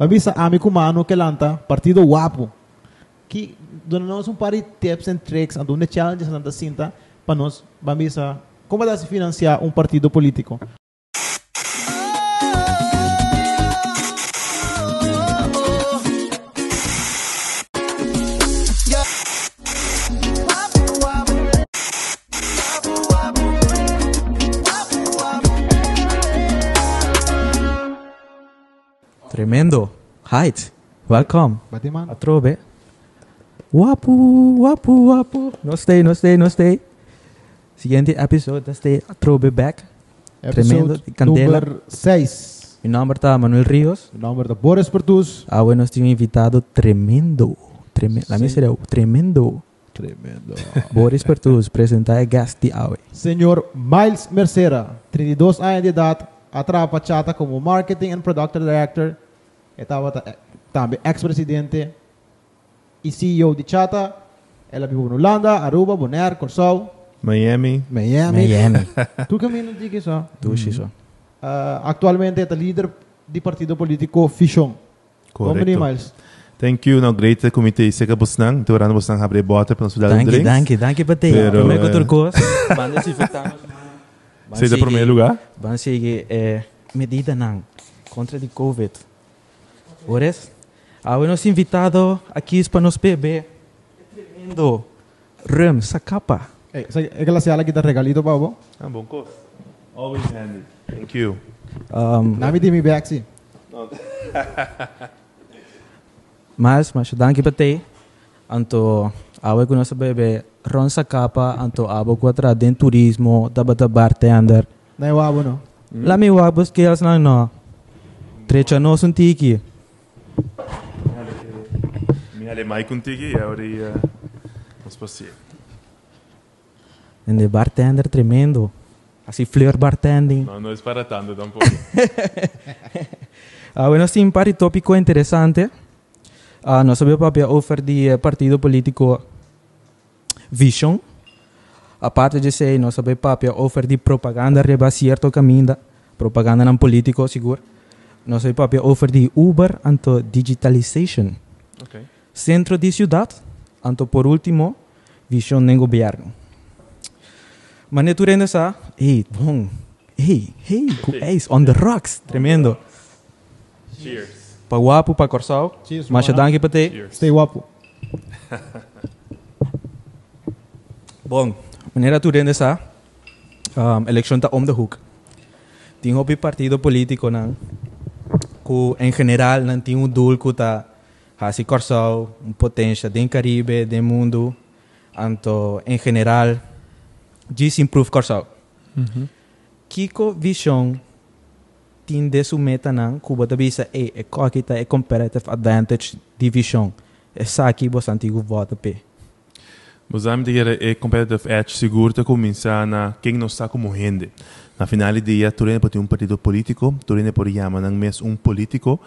Avisa amigo mano que lanta partido guapo. Que dona nós um par de tips and tricks, ando um challenges anda cinta para nós, avisa como dá se financiar um partido político. Tremendo. Height. Welcome. Bati man. Atrobe. Wapu, wapu, wapu. No stay, no stay, no stay. Siguiente episode, da stay Atrobe back. Tremendo, Episode Candela. número 6. Mi nombre está Manuel Ríos. O nome da Boris Pertus. Ah, bueno, estoy un invitado tremendo. Treme La sería tremendo. Tremendo. Boris Pertus, presentar a guest de hoy. Senhor Miles Mercera, 32 anos de idade, atrapa chata como Marketing and Production Director, estava ta- também ex-presidente e CEO de Chata. Ela vive na Holanda, Aruba, Bonaire, Corsol, Miami. Miami. Miami. Tu caminho de que só. Tu, Shiso. Ah, atualmente é líder de partido político Fichon. Como ni Correcto. Miles? Thank you. No great comité Iseka Busnang. Ito rano Busnang habre bota para cidade Danke, drinks. danke, danke para ti. Pero, Primeiro eh, que turcos. Banda se. Seja o primeiro lugar. Vamos seguir eh, medida não contra de Covid. Por isso, a nos invitado aqui para nos beber. Tremendo. Rum, sacapa. É, é aquela sala que dá regalito para você? Ah, bom coisa. Always handy. Thank you. Um, Nami de mi back, sim. mas, mas, danke para ti. Anto, awe ko nasa bebe, ron sacapa, anto abo ko atra den turismo, tabata bartender. Não é o abo, não? La mi wabos kels nang no. Trecha no sun tiki. Mihali mai contigo e agora ia... Vamos passear. Ende bartender tremendo. Así fleur bartending. Não, não é para tanto tampouco. Ah, bueno, sim, pari tópico interessante. Ah, nós sabemos papel offer de eh, partido político Vision. A parte de ser, nós sabemos papel offer de propaganda reba certo caminho da propaganda não político, seguro. Nós sabemos papel offer de Uber anto digitalization. ok. Centro de ciudad, anto por último, Vision nem governo. Mas neturendo essa, hey, bom, hey, hey, hey, on the rocks, tremendo. Cheers. Pa guapo, pa corsal. Cheers, Mas mano. danke para ti. Cheers. Stay guapo. Bom, maneira tu rende essa, um, election tá om de hoek. Tinha um partido político não, que em geral não tinha um dul que tá corsal, um potência do Caribe, do mundo, anto em geral, diz improve corsal. Kiko vision tin de su meta não, Cuba da bisa e e ko kita e comparative advantage division. Essa aqui você antigo vota pe. Mas a medida é competitive edge seguro de começar na quem não está como rende. Na final do dia, tu para ter um partido político, tu por chamar não mes um político,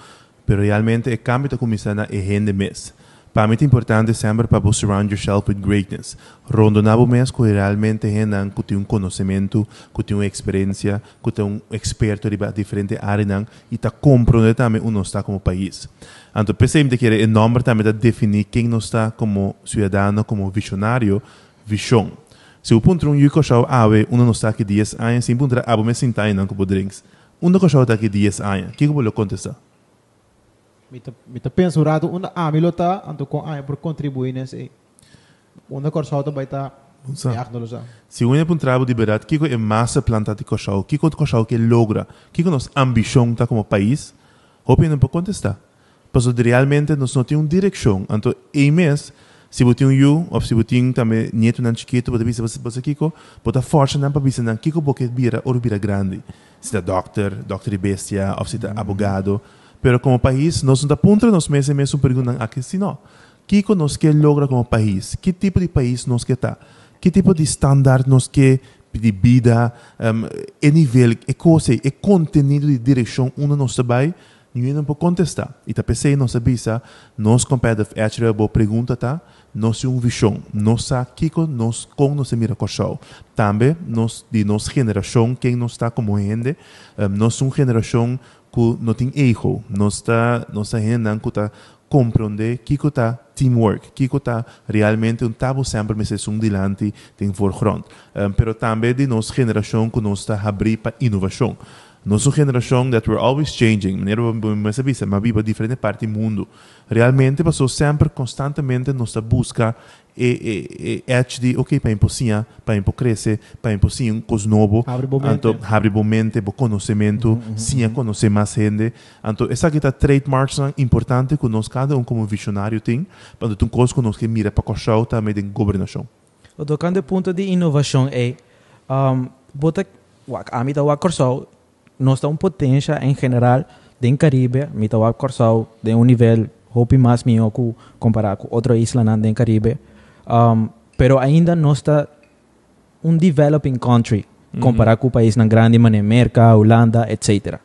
pero realmente é cambio de começar na e rende mes. Para mim é importante sempre para você surround yourself with greatness. Rondonabo mes que realmente renan que tem um conhecimento, que tem uma experiência, que tem um experto de diferente áreas não, e está comprometendo também o nosso está como país. Então, pensei que era enorme também de definir quem não está como cidadão, como visionário, visão. Se o ponto um yuko show ave, uno não está aqui 10 anos, sem ponto abo me sentai não como drinks. Que show está aqui 10 anos. O que eu vou contestar? Mita, mita pensurado, una amilota, anto com a por contribuir nesse. Estar Sa- é no sa. Se uno é um trabalho de verdade, que é massa planta de cochau, que o cochau que logra, que nossa ambição está como país, hope não pode contestar. Mas realmente nós não temos uma direção. Então, em mês, se você tem um you, ou se você tem também neto não chiquito, você bisa você você kiko, você força não para bisa não kiko porque vira ou vira grande. Se é doctor, doctor de bestia, ou se é abogado. Pero como país, nós está ponto nós mesmos mesmo perguntando aqui se não. Kiko nós quer logra como país? Que tipo de país nós quer estar? Que tipo de standard nós quer de vida, um, é nível, é coisa, é conteúdo de direção onde nós trabalhamos, ninguém pode contestar. E tá pensei, nós sabia, nós competitive edge, boa pergunta, tá? Nós um visão, nós sabe Kiko, nós com nós mira cochão. Também, nós de nossa geração, quem nós está como gente, um, nós uma geração que não tem erro, não está, não está rendendo está compreender que está teamwork, que está realmente um tabo sempre me um dilante tem forgrond. Um, pero também de nossa geração que nós está abrir para inovação. Nossa geração that we're always changing, maneira mas avisa, mas viva diferente parte do mundo. Realmente passou sempre constantemente nossa busca e, e, e HD, ok, para impossível, para crescer, para impossível um coisa novo, Abre bom mente. então abre bom mente, bom conhecimento, sim, conhecer mais gente. Então, essa aqui tá trademarks importante que nós cada um como visionário tem, para tu coisa que nós que mira para coxar também de governação. O tocante ponto de inovação é, um, bota, a mita wak corsau, nós temos potência em geral em Caribe, mita wak corsau de um nível hopi mais maior que comparar com outra isla na Caribe, um, pero ainda não está um developing country comparar com o país na grande maneira, América, Holanda, etc.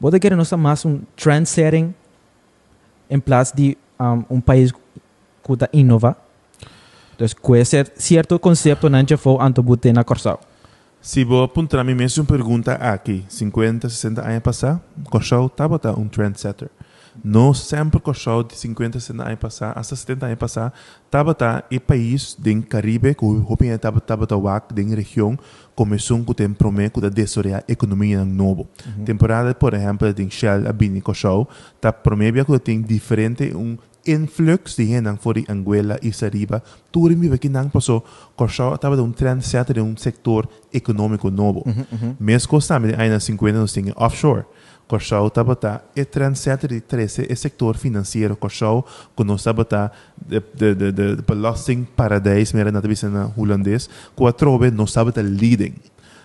Bota querer nós mais um trendsetting em place de um, um país que está inova. Então, puede ser cierto concepto não já foi antes de na Corsau. Se vou apontar me mesmo pergunta aqui, 50, 60 anos passar, coxar estava tá um trendsetter. Não sempre coxar de 50, 60 anos passar, até 70 anos passar, estava tá e país do Caribe, que o Hopin estava estava tá wak da região, começou com tem prometo da desoriar a economia novo. Temporada, por exemplo, de Shell a Bini coxar, tá prometo que tem diferente um influx de gente for de Angola e Sariba, tudo me que não passou, coxar estava um trendsetter de um setor econômico novo. Mesmo também ainda 50 nós temos offshore. Estava tá e trendsetter de 13 e setor financeiro que nós estava tá de de de de, de belasting paradise, mera na tabisa na holandês, que a trove nós estava tá leading.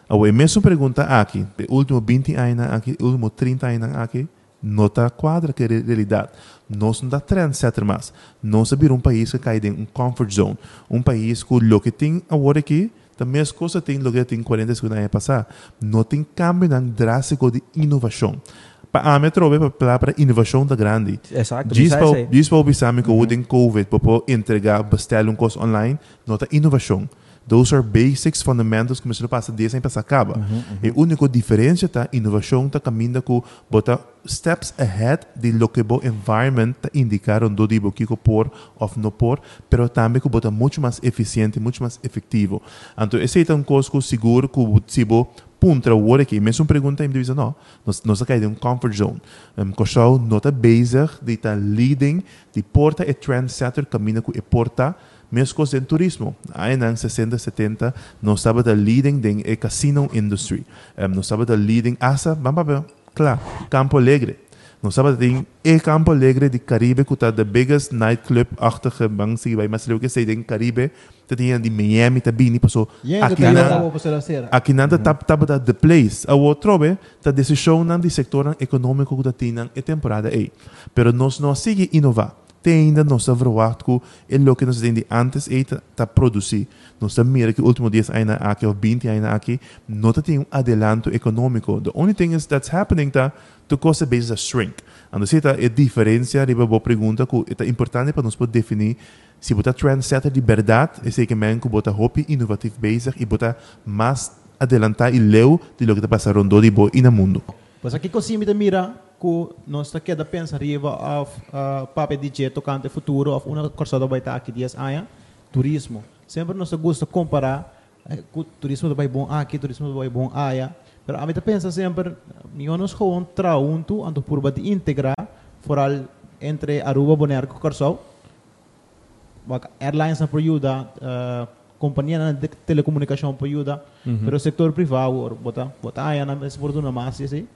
A mesma pergunta aqui, último 20 anos aqui, último 30 anos aqui, está quadra que é realidade. Nós não está trendsetter mais. Nós é um país que cai em um comfort zone. Um país que o que tem agora aqui, a mesma coisa tem o que tem 40 segundos ano passado. Não tem cambio drástico de inovação. Para a metro, para para inovação da grande. Exato. Diz para o Bissami que o tem COVID para entregar, bestel um coisa online, não tem inovação. Those are basics, fundamentals que você passa 10 anos para acaba. E a única diferença tá inovação tá caminhando com bota steps ahead de lo que o environment tá indicar onde dibo que por ou não por, pero também que bota muito mais eficiente, muito mais efetivo. Então esse é um que seguro que o tibo puntra o aqui, mesmo pergunta em divisão não, nós nós cai de um comfort zone. Um, não tá bezig de tá leading, de porta e trendsetter caminha com e porta mesmo coisa em turismo. Aí, em 60, 70, nós estava da leading em e casino industry. Um, nós estava da leading asa, vamos ver, claro, Campo Alegre. Nós estava em e Campo Alegre de Caribe, que está the biggest nightclub-achtige bang, sige, vai mas que sei, em Caribe, que tinha de Miami, também, passou E ainda aqui tem na... algo para ser ser. Aqui nada tá tava da the place. A outro be tá decisão de sector econômico da tina e temporada aí. Pero nós não sigue inovar. Tem ainda nós verwacht que é o que nós tem de antes tá produzir. Nós tá mira que último dias ainda aqui ou 20 ainda aqui não tá tem um adelanto econômico. The only thing is that's happening tá to cost base a shrink. Então se tá é diferença riba boa pergunta que é importante para nós poder definir se botar trendsetter de verdade, é sei que men que botar hobby inovativo bezig e botar mais adelantar e leu de lo que está passando do bo e no mundo. Pues aqui consigo me mira que nós está queda pensa riba of uh, papel DJ tocante futuro of uma corsada vai estar aqui 10 anos turismo. Sempre nós gosta comparar eh, que turismo vai bom aqui, turismo vai bom aí. Pero a mim pensa sempre, nós nos gewoon traunto ando por de integrar foral entre Aruba, Bonaire Corsau. Wak airlines na ajuda, uh, companhia na telecomunicação ajuda, pero o setor privado, or, bota, bota aí na esse português mais, assim.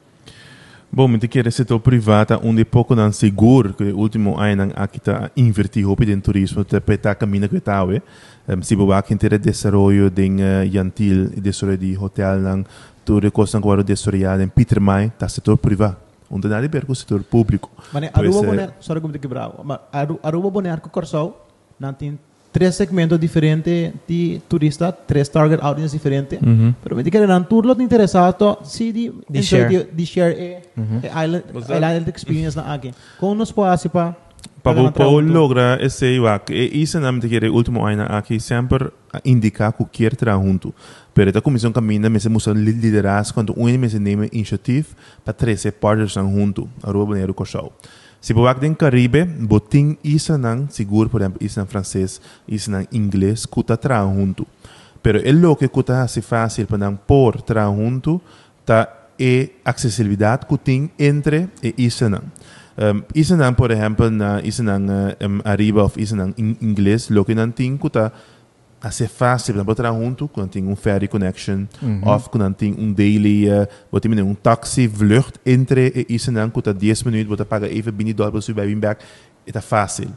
Bom, me quer setor privado onde pouco não seguro que o último ano aqui está invertir hobby em turismo, peta caminho que está, se boa que ter desenvolvimento de Yantil e desenvolvimento de hotel nang tudo coisa agora desenvolvimento em Peter May, tá setor privado. Onde nada a ver com o setor público. Mas Aruba Bonaire, sorry como te quebrava, mas Aru- Aruba Bonaire Corsau, não tem três segmentos diferentes de turista, três target audience diferentes. Uhum. Pero me diga nan turlo te interesado Di enjoy share. di, di share e, e island Was that- island experience na aqui. Como nos asi pa Para Kailangan po trabaho to. logra esse wak, e isa namin te kere último ano aqui sempre indicar que quer. Pero esta comissão caminha, mas musa liderar quando um mês neme initiativa para três partners ang junto, a rua banheiro coxau. Se wak den Caribe, boting isa nang seguro, por exemplo, isa nang francês, isa nang inglês, kuta trabalhar junto. Pero el lo que kuta hace fácil para nang por trabalhar junto, ta e acessibilidade que tem entre e nang. Um, nang, por exemplo, na isa nang uh, um, arriba of isa nang in inglês, lo que não tem hace fácil, por exemplo, junto, quando tem um ferry connection, of quando tem um daily, uh, wat tem um taxi vlucht entre e isa nang kuta 10 minutos, você paga even bini dólar, você vai back, é fácil.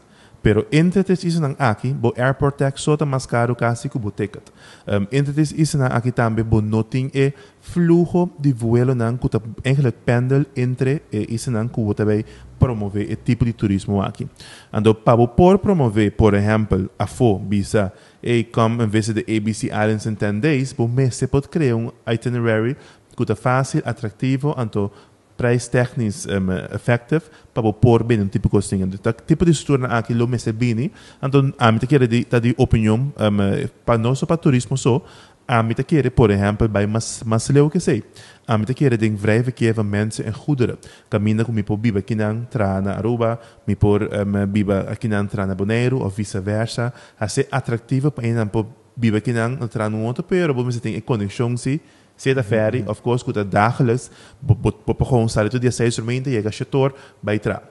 Pero entre tes isa nang aqui, bo airport tax sota mais caro kasi que bo ticket. Um, entre tes isa nang aqui também bo noting e flujo de vuelo nang kuta eigenlijk pendel entre e isa nang ku também promover e tipo de turismo aqui. Ando para por promover, por exemplo, a fo visa e come and visit the ABC Islands in 10 days, bo mês se pode criar um itinerary kuta fácil, atrativo, anto prijs technisch um, effective para pôr bem um tipo de coisa então tipo de estrutura aqui lo mese bini então a mim te quer de de opinião um, para nós para turismo só a mim te quer por exemplo bij mas mas leu que sei. A mim te quer de vrij verkeer van mensen en goederen caminha com mi por biba kinang tra na Aruba mi por um, biba kinang tra na Bonaire of vice versa a ser atrativo para ir por biba kinang tra no outro pero você tem conexão se Zeta ferry, of course, kuta dagelijks, po gewoon salir todo dia seis dormindo, chega a setor, vai tra.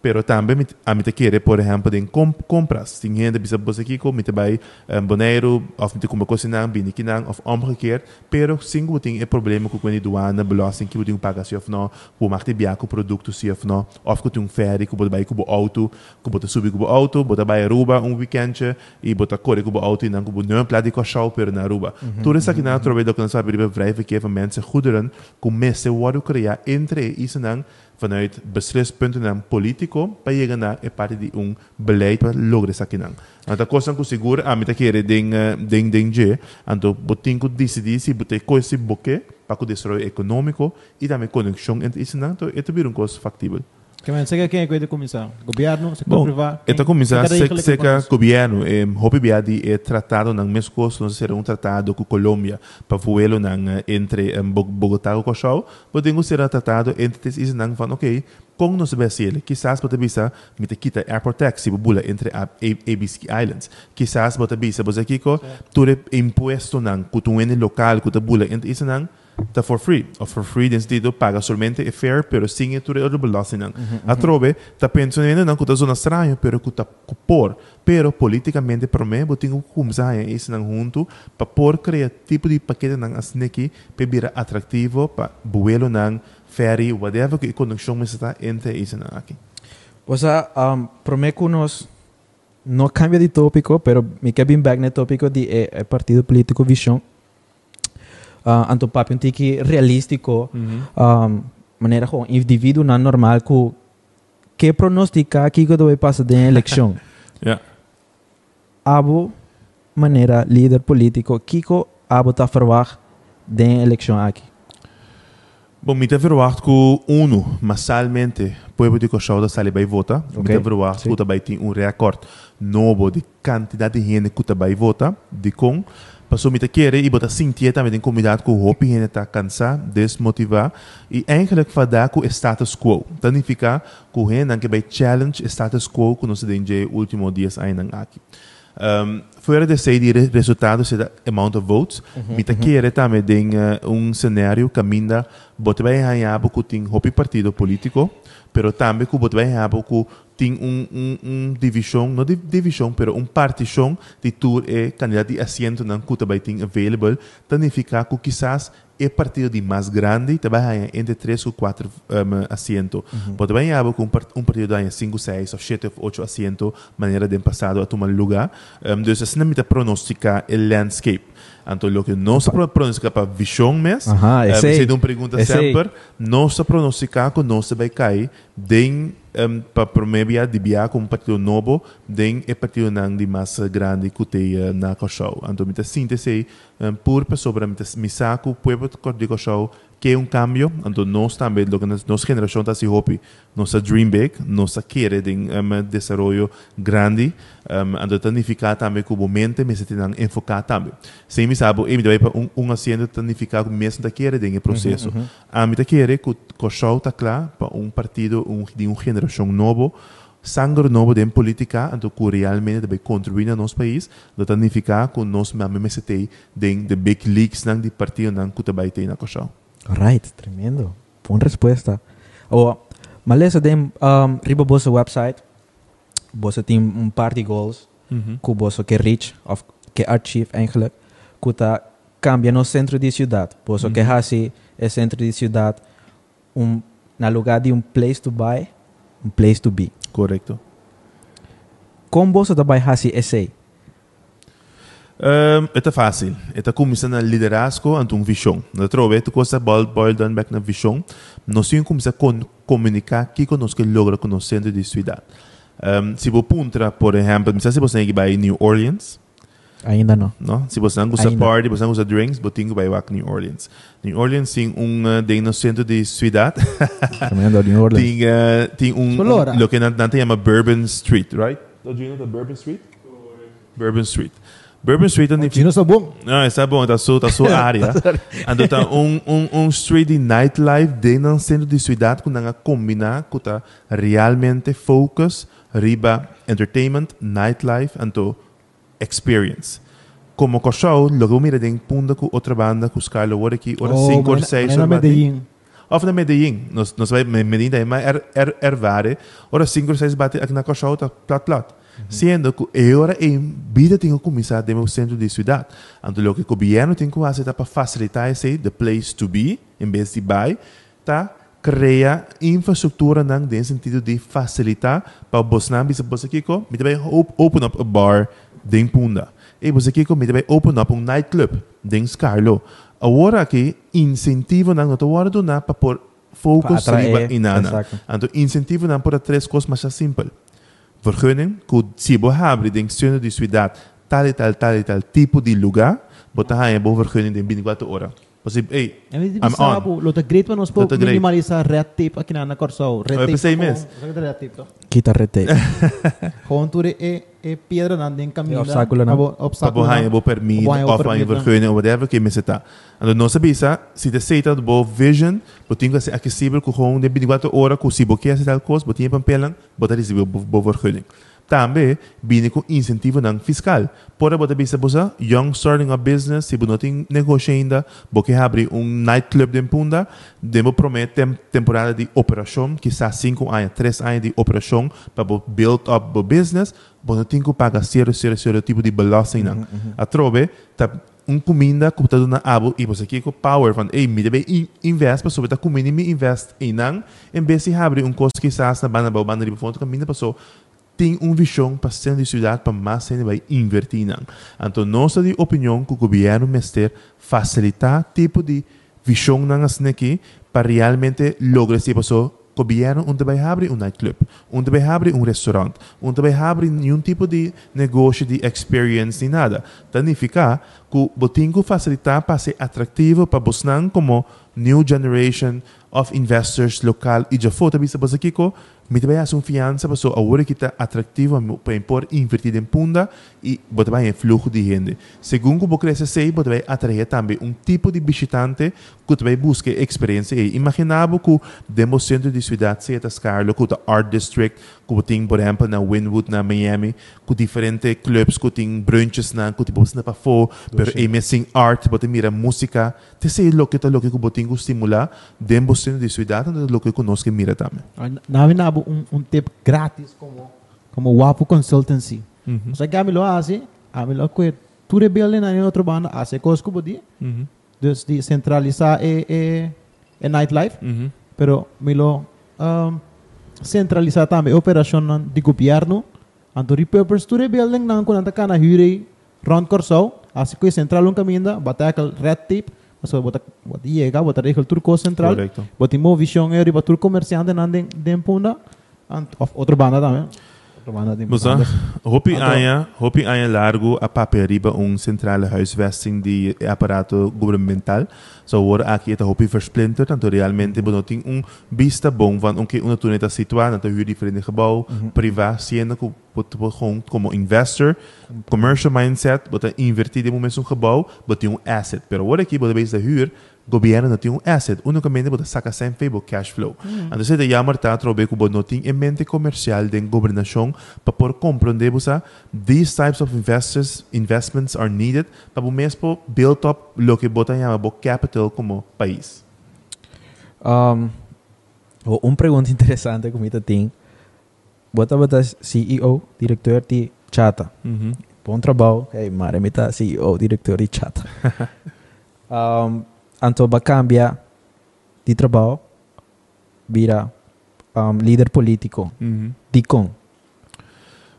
Pero também a mim te querer, por exemplo, em comp compras. Tem gente bisa você aqui com, me te vai um, boneiro, of me te como cozinhar, bini kinang, of omgekeerd. Pero sim, que tem é problema com quando douana, belasting, que tem pagar se of não, o marca de com produto se of não, of que tem um ferry, que você vai com o auto, que você subir com o auto, você vai Aruba um weekend, e você corre com o auto, e não com o não plano de cochau, pero na Aruba. Tudo isso aqui através do que nós sabemos, vrij verkeer van mensen, goederen, com mensen worden criar entre isso não, vanuit beslispunten en politico para chegar na é parte de um beleid para lograr isso aqui não. Então, coisa que seguro a mim tá querer ding ding ding je, então botin que decidir se botar coisa boque para que desenvolvimento econômico e também conexão entre isso não, então é também uma coisa factível. Que men, sega quem é que começar? Governo, setor Bom, privado? Comissão Cada seca seca governo é hopi biadi é tratado nang mesmo coisa não será um tratado com Colômbia para voelo nang eh, entre um, Bogotá e Cochau, podemos ser tratado entre esses nang van ok, com nos Brasil, quizás pode bisa me te quita airport taxi bula entre a ABC Islands, quizás pode bisa você aqui tudo imposto nang kutuene local kuta bula entre esses nang tá for free. Ou for free, den sentido, paga somente é fair, pero sem é tudo outro belasting. A trove, tá pensando não que tá zona estranha, pero que tá por. Pero politicamente, para mim, eu tenho que começar a não junto, para por criar tipo de paquete não assim aqui, para virar atrativo, para buelo não ferry, whatever conexão me está entre não aqui. O sea, um, prometo nos no cambia de tópico, pero me queda bien back no tópico de eh, eh, partido político visión. Uh, anto papi um tiki realístico, um, maneira como indivíduo não normal que que pronostica que que vai passar da eleição. Ja. abo maneira líder político, Kiko abo tá verwacht da eleição aqui. Bom, me te verwacht que uno, massalmente, pueblo de Cochau da sali vai vota. Me Ok, te verwacht sim. que vai ter um recorde novo de quantidade de gente que vai vota, de com. Passou me te querer e botar sentir também de comunidade que o hopi gente está cansado, desmotivar e eigenlijk vadar com o status quo. Significa o gente que vai challenge status quo que nós temos nos últimos dias ainda aqui. Um, fora de sei de re- resultados, será amount of votes, te querer também de uh, um cenário que ainda bote vai ganhar que tem hopi partido político, pero também que bote vai ganhar que tem um, um, um divisão, não di divisão, pero um partição de tour e candidato de assento não que também tem available, significa que quizás é partido de mais grande, também entre 3 ou 4 um, assentos. Pode bem haver um, um partido ganha 5, 6 ou 7 ou 8 assentos, maneira de passado a tomar lugar. Um, então, assim, não me pronosticar o landscape. Então, o que não se pronostica para visão mesmo, esse aí. se de uma pergunta sempre, não se pronosticar que se vai cair den um, para promedia de biar com um partido novo, den é partido não de mais grande que tem na Cochau. Então, me síntese um, por pessoa, me saco, pueblo de Cochau, que um cambio, então nós também, lo que nos- nossa geração está se hopi, nossa dream big, nossa querer de um, desenvolvimento grande, um, então significa também que o momento me se tem enfocar também. Se me sabe, eu me para um um assento significa que mesmo da querer de processo. A mim da querer que o show está claro para um partido um, de uma geração novo, sangue novo de política, então que realmente deve contribuir no nosso país, do significa que nós mesmo se tem de de big leagues nang de partido que também tem na show. Right, tremendo. Boa resposta. O, malesa dem um, riba bosa website, bosa tem um par de goals, que bosa que reach, of, que achieve eigenlijk, que tá cambia no centro de cidade. Bosa que hasi é centro de cidade, um, na lugar de um place to buy, um place to be. Correcto. Como bosa também hasi essay? Um, ito fácil. Ito começa na liderazgo ante um visão. Na trove, tu costa boil, boil down back na visão. Nós temos começar a comunicar que que logra com o centro de cidade. Um, se você punta, por exemplo, não sei se você vai New Orleans, Ainda não. no? Se você não Ainda. party, você não gosta drinks, você tem que vai New Orleans. New Orleans tem um uh, de no centro de cidade. Tremendo, New Orleans. tem uh, tem um, um lo que natin chama Bourbon Street, right? Do you know the Bourbon Street? Bourbon Street. Bourbon Street ang Sino sa buong? Ah, está bom, está sua, tá sua área. Ando tá um um um street de nightlife de no centro de cidade que nanga combinar que tá realmente focus riba entertainment, nightlife anto experience. Como ko show, logo mira den punta ku outra banda ku Scarlo ora aqui, ora 5 or 6 na Medellín. Of na Medellín, nos vai Medellín daí mas er ervare, ora 5 or 6 bate aqui na show tá plat plat. Sendo que hora em vida tem que começar no centro de cidade. Então, o que o governo tem que fazer para facilitar esse the place to be, em vez de buy, tá criar infraestrutura no sentido de facilitar para você não bisa você kiko, me também open up a bar den punda. E você kiko me também open up um nightclub den Scarlo. Agora que incentivo nang no hora do na para Pa atraer, riba inana. exacto. Então, incentivo não por três coisas mais simples. Vergunning, que se você abre de centro de cidade, tal e tal, tal e tal tipo de lugar, você tem uma vergunning de 24 horas. Você, ei, I'm on. lo te great pa nos po Lo te great. minimalisar red tape aqui na na Corso. Red tape. pensei po, mes. sabe de red tape? Kita rete. Gewoon tu e e piedra na din caminho. obstáculo na. para Obstáculo você na. não ou permite uma na. vergunning, ou whatever que me está. Então, não sabe isso, se você aceita do vision, você tem que ser acessível com de 24 horas, com se você quer tal coisa, você tem papel, você recebe o vergunning. Também, vem com incentivo não fiscal. Por você bisa você, young starting a business, se você não tem negócio ainda, você abre um nightclub de Punda, demo promete tem, temporada de operação, quizás 5 anos, 3 anos de operação, para você build up o business, não tem que pagar zero, zero, zero tipo de belasting. não. A trove, tá um comida que está dando abo e você aqui com power van, ei, me deve in- invest para sobre a comida me invest em não, em vez de abrir um custo quizás na banda, banda de fonte, caminha passou tem uma visão para ser de cidade para mais gente vai investir não. Então, nossa de opinião que o governo mestre facilitar tipo de visão não assim aqui para realmente lograr se passou governo onde vai abrir um nightclub, onde vai abrir um restaurante, onde vai abrir nenhum tipo de negócio de experience nem nada. Significa que que facilitar para ser atrativo para não como new generation of investors local e já foi também você aqui também um fiança para so agora que está atrativo para impor invertir em punda e você vai em fluxo de gente. Segundo você cresce sei, você vai atrair também um tipo de visitante que vai buscar experiência. E imaginava que demo centro de cidade se Scarlo, que o Art District, que tem, por exemplo, na Wynwood, na Miami, que diferentes clubs, que tem brunches na, que tipo, você não para fo, pero é missing art, você mira música, te sei lo que está lo que que estimular dentro centro de cidade, é lo que conosco mira também. Namin nabo un, un tip gratis como como Wapo Consultancy. O sea, que a mí lo hace, a lo que tu rebelde na outro banda hace cosas como di, dus di centralizar e e e nightlife, pero me lo um, centralizar também operação nan di governo, anto repurpose tu rebelde nan kun anta kana hyre rond corso, hace que central un caminda, batacal red tape, so bota bota llega, bota regel turco central. Correcto. Bot mo vision e riba tur comerciante nan den den punda ant of outra banda também. De importante. hopi Ado- aya, hopi aya largo a papel riba um centrale huisvesting de aparato governamental. So agora aqui está hopi versplinter, tanto realmente bono tem um vista bom van onde uma tune está situada, na huur diferente gebouw, privé, sendo que como investor, commercial mindset, bota invertir de momento um gebouw, bota um asset. Pero agora aqui bota base da huur, governo tem um asset, unicamente bota saca sempre o cash flow. Então você jammer tá trobe que bota não tem em mente comercial de governação para por compreender você these types of investors investments are needed para o mesmo build up lo que bota chama bo capital como país. Um, oh, uma pergunta interessante que eu tenho. Bota bota CEO, diretor de Chata. Bom trabalho. Hey, mare mita CEO, diretor de Chata. um, anto ba cambia de trabalho vira um, líder político. Di com.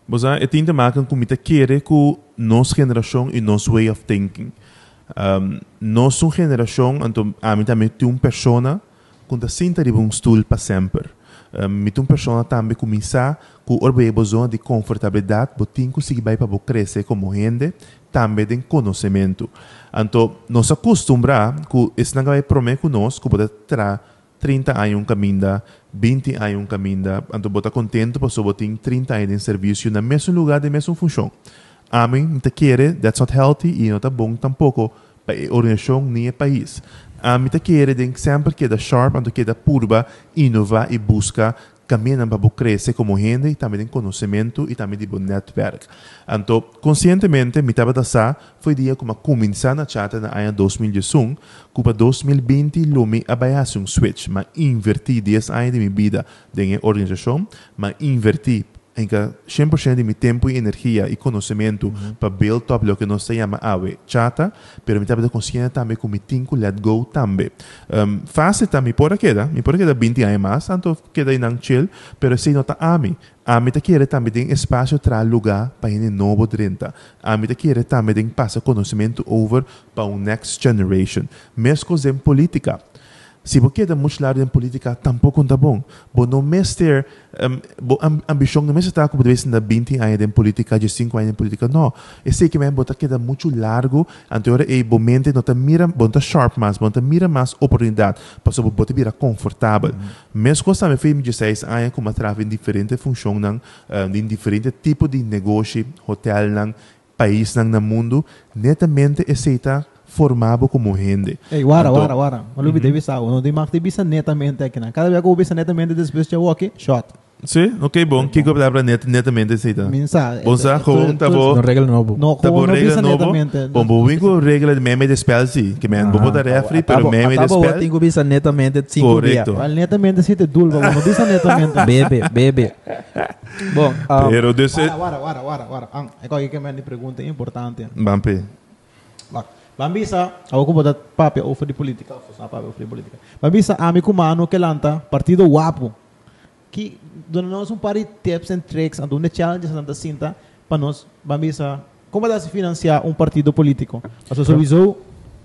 Mas é tem te maken com muita querer com nossa geração e nosso way of thinking. Um, nossa geração, então, a mim também tem uma pessoa que está senta de um stool para sempre. Um, uma pessoa também começar com o besoin de confortabilidade, botin conseguir vai para crescer como gente, também de conhecimento. Então, nós acostumbrar que esse não vai prometer conosco, que pode tra 30 anos caminho, 20 anos caminho, então bota contente para só tem 30 anos em serviço no mesmo lugar, de mesma função. A mim, não te quer, that's not healthy e não está bom tampouco para a organização nem o país. A mim te quer, tem que sempre que da sharp, então que da purba, inovar e buscar caminham para crescer como gente e também tem conhecimento e também de bom network. Então, conscientemente, me estava dessa foi dia como começar na chata na ano 2021, que para 2020 lumi abaixo um switch, mas inverti 10 anos de minha vida em organização, mas inverti em que 100% de meu tempo e energia e conhecimento para build up lo que nós se chama AWE chata, pero me estava consciente também que me tenho que let go também. Um, fácil também pode quedar, me pode quedar 20 anos mais, tanto queda em chill, pero se não está a mim. A mim te quer também tem espaço para lugar para um novo 30. A mim te quer também tem passar conhecimento over para um next generation. Mesmo em política. Se você quer muito lado em política, tampouco está bom. Bo não mestre, um, bo ambição não mestre está como de vez em 20 anos em política, de 5 anos em política, não. Eu sei que me bota queda muito largo, anterior e bo mente não tá mira, bo tá sharp mais, bo tá mira mais oportunidade, para so bo vira confortável. Mesmo coisa me fez 16 anos como trava em diferente função, nang, um, em diferente tipo de negócio, hotel, nang, país, no mundo, netamente aceita formado como gente. Ei, wara, Então, wara, wara. Malu bi devi sa, não tem mais que bisa netamente aqui, né? Cada vez que eu bisa netamente depois de walk, shot. Sim, ok, bom. Que que a palavra net, netamente aceita? Minsa. Bom, sa, gewoon, tá bom. No regla novo. No, Tá bom, não regra novo. netamente. Bom, bom, vinco regra de meme de spell, sim. Que man, bom, botar refri, pero meme de Atabo, spell. tenho bisa netamente cinco Correcto. Well, netamente si te dulva, não bisa netamente. Bebe, bebe. Bom, Pero desse... Wara, wara, wara, wara, wara. Ang, ikaw aí que me pergunta importante. Bampe. Bak. Bambisa, ako ko bodat papi over de política, sa papi over de política. Bambisa, ami kumano kelanta partido guapo. Que dona nós um par de tips and tricks, ando de challenges anda cinta para nós, Bambisa, como dá se financiar um partido político? A sua supervisão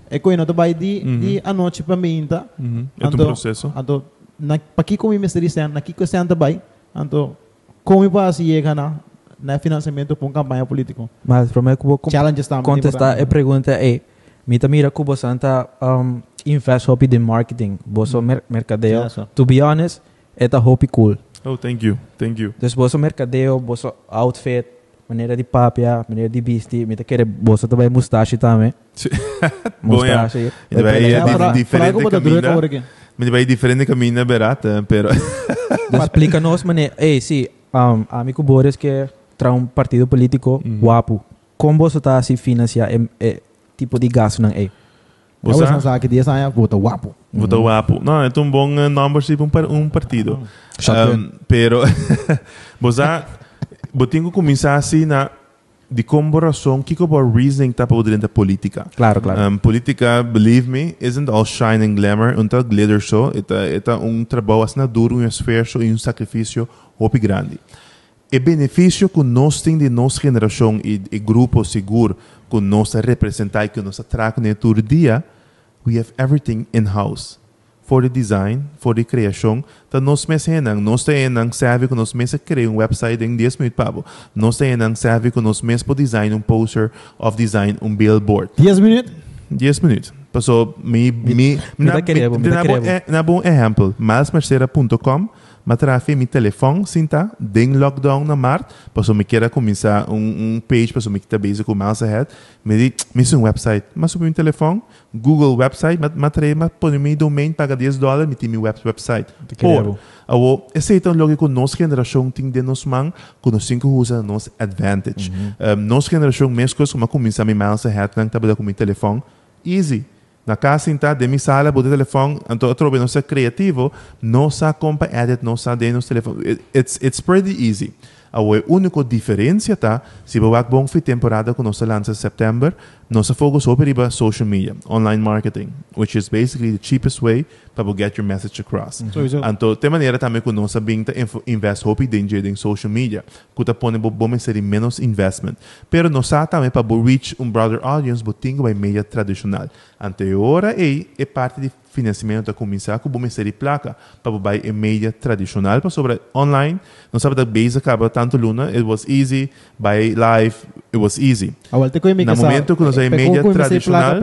é que não vai de de a noite para mim, tá? Uhum. É um processo. Ando na pa que como me dizem, na que que anda vai, ando como para se chegar na na financiamento para uma campanha política. mas prometo que vou com- Challenges também. contestar a pergunta é, mita mira que você anta um, invest hopi de marketing, você mer mercadeo. Yeah, so. To be honest, eta hopi cool. Oh, thank you. Thank you. Dus você mercadeo, você outfit, maneira de papia, maneira de vestir, mita querer você também mustache também. Bom. Mustache. E vai Pela- é diferente caminho. Mas vai diferente caminho barata, pero... Dus explica-nos, mané. Ei, sim, um, amigo Boris que tra um partido político Mhm. guapo. Como você está se financiar eh, tipo de gasto não é? Você não sabe que dia sai bota guapo. Vota guapo. Não, é um bom uh, numbership um, par- um partido. Um, pero, você, você tem que começar assim na de comparação, que que é o reasoning tá para dentro da política. Claro, claro. Um, política, believe me, isn't all shine and glamour, um tal glitter show, é é um trabalho assim duro, um esforço e um sacrifício muito grande. O benefício que nós temos de nossa geração e, e grupo seguro que nós representar e que nós atraca no todo dia, we have everything in-house. for the design, for the criação, então nós mesmos nós temos serve que nós mesmos criar um website em 10 minutos para nós temos serve que nós mesmos design um poster of design um billboard. 10 minutos? 10 minutos. Passou me me me dá querebo, me dá querebo. Na bom exemplo, malsmercera.com matrafi mi telefone sinta ding lockdown na mart passou me queira começar um, um page passou me que base com mais ahead. Me di me um website mas sobre meu telefone Google website mat matre ma põe meu domain paga 10 dólares me tem meu web website. Por awo é tão lógico nossa geração tem de nos man com nos cinco usa nos advantage. Mm -hmm. um, nossa geração mesmo como começar me mais ahead não tá com meu telefone easy na casa está de mi sala, bude telefone, então eu trouxe nosso criativo, nossa compa edit, nossa de nos telefone. It's, it's pretty easy. A única diferença tá, se você bom fi temporada com nossa lança em setembro, nossa foco sobre riba social media, online marketing, which is basically the cheapest way para get your message across. Mm -hmm. Então, de maneira também que nossa binta invest hope danger em social media, que tá pone bom ser menos investment. Pero nossa também para reach um broader audience, botinho by media tradicional. Anterior aí é parte de financiamento a começar com bom ser placa para buy em media tradicional para sobre online. Não sabe da base acaba tanto luna, it was easy, by live, it was easy. Awal te ko Na momento que nós é media tradicional,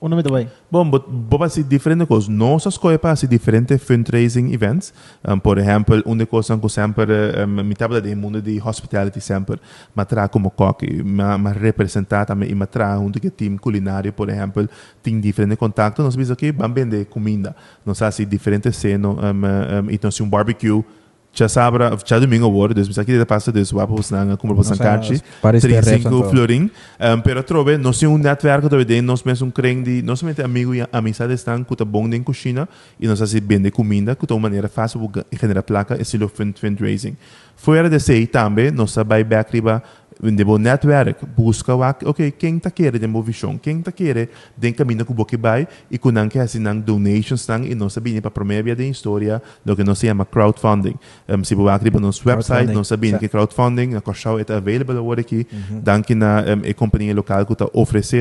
o nome do Bom, vou fazer diferentes coisas. Nossas coisas para diferentes fundraising events. Um, por exemplo, uma coisa que sempre um, me estava do mundo de hospitality sempre, me traz como coque, me, me representar também e me traz um time culinário, por exemplo, tem diferentes contatos. Nós vimos aqui, vamos vender comida. Nós fazemos diferentes cenas, um, um, e nós um barbecue já sabra, já domingo agora, dus aqui da passa dus wapos na como você carchi, 35 florin, um, pero trove, nós temos um network do de nós mesmo um crem de, nós somente amigo e amizade estão que tá bom em cozinha e nós assim vende comida que tá uma maneira fácil de generar placa estilo fundraising. Fora de sei também, nós vai back riba Debo network, busca o ok, quem está querendo demo visão, quem está querendo den caminho que boque vai e com não quer assim donations tang e não sabia para promover a história do que se chama crowdfunding. Um, se você acredita no nosso website, não sabia que crowdfunding, a Cochau é available agora aqui, uhum. dan que na um, a companhia local que está oferecendo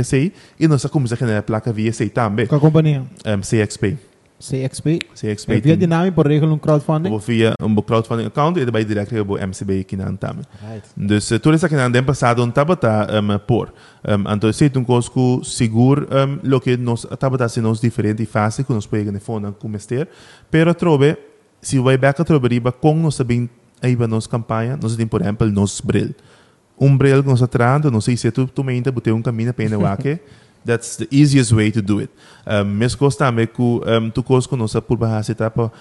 e nós começamos a generar placa via também. Qual companhia? Um, CXP. CXP. CXP. É via dinâmico por regel um crowdfunding? Ou via um crowdfunding account e daí direto ao MCB Antame. Right. Dus tudo isso aqui na Antame passado um tabata um, por. Um, então se um coisco seguro um, lo que nos tabata se nos diferente e fácil que nos pega no fundo como ester. Pero trobe se vai back a trobe riba com nos sabem aí para nos campanha, nós temos por exemplo nos bril. Um bril que nos atrando, não sei se tu tu mente botar um caminho para o aqui. That's the easiest way to do it. Um, mes gosta me ku tu kos ko sa por bahasa tapa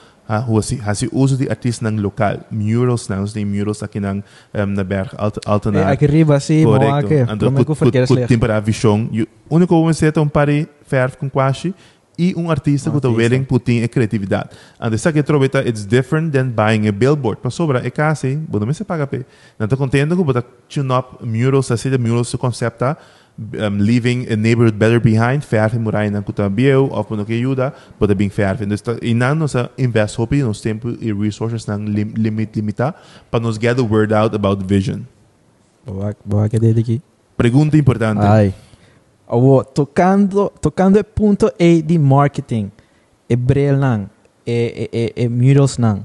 huasi hasi uso de artista nang lokal murals nang de murals aqui nang na berg alt altena. É, aqui riba sim, mo aqui. Ando ku ku tempo a visão. Único que você um pare ferv com quashi e um artista que está willing putin a criatividade. And essa que troveta it's different than buying a billboard. Para sobra é casi, bom, não se paga pe. Não está contente com botar tune up murals, assim de murals o conceito um, leaving a neighborhood better behind, verven morai na kuta bieu, of mo que ajuda, pode bem verven. Dus e não nos invest hopi nos tempo e resources nang lim, limit limita para nos get the word out about the vision. Boa, boa que dele aqui. Pergunta importante. Ai. Oh, tocando, tocando o ponto E de marketing, brel nang, e, e, e, e murals nang.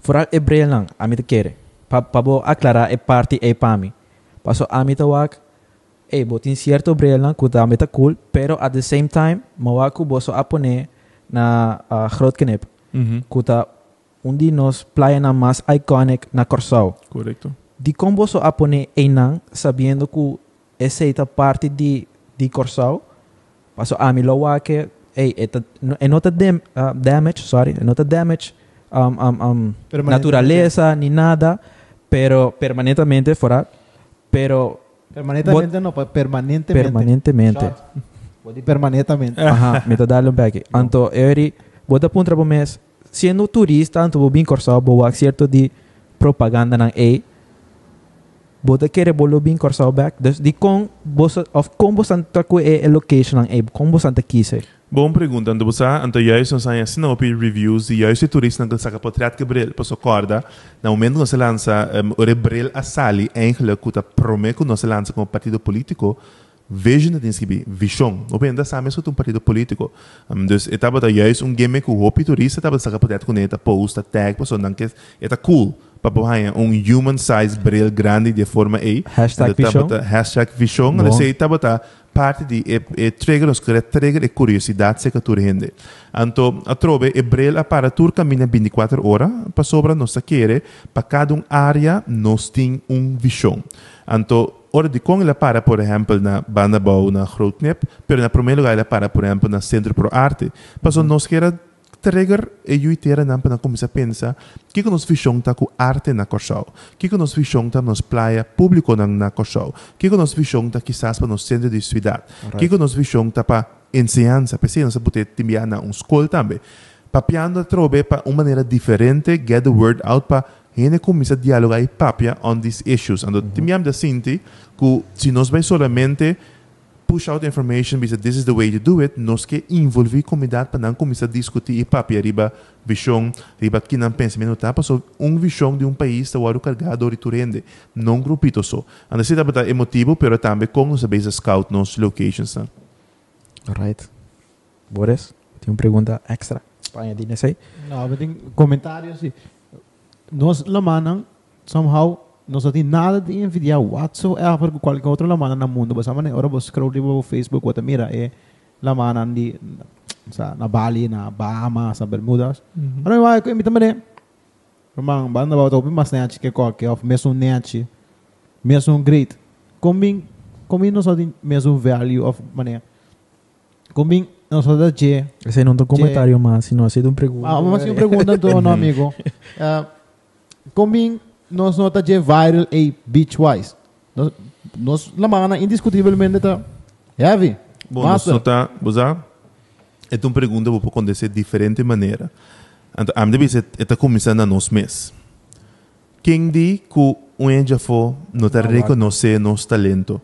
Fora brel nang, a mi te quere. Pa, pa bo aclarar e parte e pa mi. Paso a mi te wak, eh, botin cierto brela kuta meta cool, pero at the same time, mawaku boso apone na uh, groot knip. Mm -hmm. Kuta undi nos playa na mas iconic na Corsao. Correcto. Di combo so apone einang sabiendo que essa é parte de de Corsao. Paso ami lo wake, hey, eta é nota dem, uh, damage, sorry, é nota damage um, um, um, naturaleza ni nada, pero permanentemente fora, pero Permanentemente no, permanentemente. Permanentemente. Pode permanentemente. Ajá, me dá um back. Anto, eu bota puntra po mes, sendo turista, anto bo bin corsa, bo wak certo di propaganda ng A, bota querer bolo bin corsa back. Dus di bosa, of kong bosan ta ko e location ng A, kong bosan ta kise. Bom pergunta, ando você, ando juist ons aan assim op reviews, die juist de toeristen que saca portret que bril, pas corda, no momento que se lança um, o bril a sali, que tá promete que não se lança como partido político, Vision dat tens que be visão. Op ainda sabe isso um partido político. Um, dus etapa da juist um game que o hopi turista etapa sa kapotet com eta post a tag paso nang que eta cool. Para bohaia um human size bril grande de forma E. Hashtag visão. Hashtag visão. Bom. Ela sei etapa da parte de e, e trigger os que trigger e curiosidade se que tu rende. Anto a trobe e bril a para tur caminha 24 horas para sobra nossa querer para cada um área nós tem um visão. Anto ora de com ela para, por exemplo, na banda bau na Grootnep, pero na primeiro lugar ela para, por exemplo, na Centro Pro Arte. Paso nós queira trigger e eu itera na para começar a pensar que que nós visão tá com arte na que que nós visão tá nos praia público na na que nós visão tá quizás para nos centro de cidade, que que nós visão tá para ensinança, para nós poder timbiar na um escola também. Papiando trobe para uma maneira diferente, get the word out para gente começa a dialogar e papia on these issues. Ando mm -hmm. da sinti que se nós vai solamente push out information because this is the way to do it, nós que envolver comunidade para não começar a discutir e papia riba visão, riba que não pensamento tá, passou um visão de um país tá o carregado de turende, não grupito só. Ando se tá emotivo, pero também com os base scout nos locations. Tá? Alright. Boris, tem uma pergunta extra? Espanha, diz aí? Não, tem comentários nós lamanan somehow não tem nada de envidiar whatsoever com qualquer outro lamana no mundo basta mané ora você scroll di no Facebook wata mira é lamana di sa na Bali na Bahamas na Bermudas Mhm. ano vai ko imita mané Romang banda ba to mas neachi que qualquer mesmo neachi mesmo great combing combing nós tem mesmo value of mané combing nós da je Esse não tem comentário mais, se não aceita uma pergunta. Ah, mas yung pergunta no, amigo. Uh, coming, nós nota de viral a beach-wise. Nós, nós lamana indiscutivelmente tá heavy. Bom, nós nota, é uma pergunta pode acontecer de diferente maneira. Então, a minha vez está começando a nós mesmos. Quem diz que um já foi, não está reconhecer nosso talento.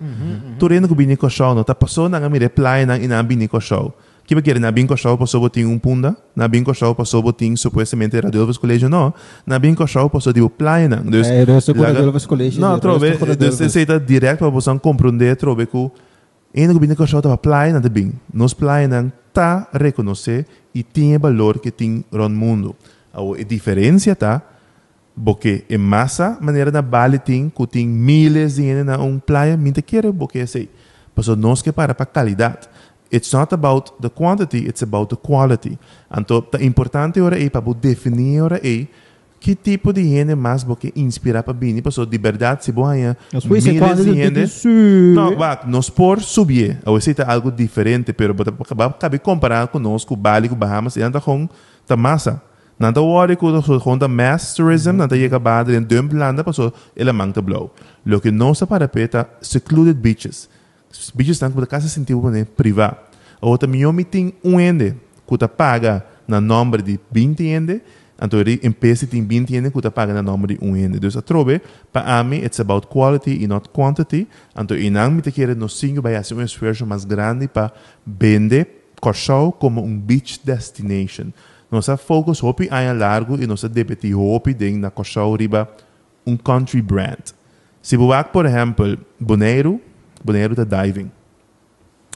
Tu rendo que bini ko show, não está passou na minha reply na ina bini ko show. Que quer na bini ko show passou botin um punda, na ko show passou botin supostamente radiovis colégio não, na ko show passou tipo play na. Dus, É, resto com laga- radiovis colégio, Não, trove, com dus você está direto para você compreender, trove que Ainda que bini ko show tava play na debing. Nos play na tá reconhecer e tem valor que tem no mundo. A diferença tá porque em massa maneira na Bali tem que tem milhares de gente na um playa, minta quer porque sei. Mas nós que para para qualidade. It's not about the quantity, it's about the quality. Então, é importante ora é para definir ora é que tipo de gente mais porque inspira para bini, porque de verdade se se milhares quando de gente não, va, nos por subir. Ou seja, algo diferente, pero cabe comparar conosco, Bali, com Bahamas, e anda com a massa. Nada worry com com a mass tourism, nada chega bad em dum landa, passou ele manta blow. Lo que não se para peta secluded beaches. Beaches estão com a casa sentiu né, privado. Ou também eu me tem um ende, que ta paga na número de 20 ende, então ele empresa tem 20 ende que ta paga na número de um ende. Dus a trobe, para mim, it's about quality e not quantity. Então, inang me te quer no singo vai fazer um esforço mais grande para vender Corsau como um beach destination. Nossa focus hopi aí largo e nossa debete hopi ding na Corsau riba um country brand. Se buwak, por exemplo, Bonaire, Bonaire da diving.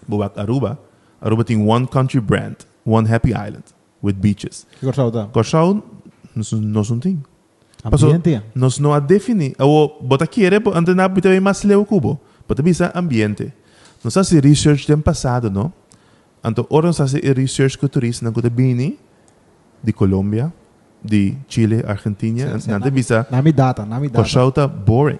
Buwak Aruba, Aruba tem one country brand, one happy island with beaches. que gostava tá. Corsau, nós nós não tem. Ambiente. nós não a definir. O bota quiere, ante na bita bem mais leu cubo. Bota bisa ambiente. Nós faz research do passado, não? Então, ora nós faz research com turistas Costa Bini, de Colômbia, de Chile, Argentina. Nante bisa, Nami data, nami data. Corsau tá boring.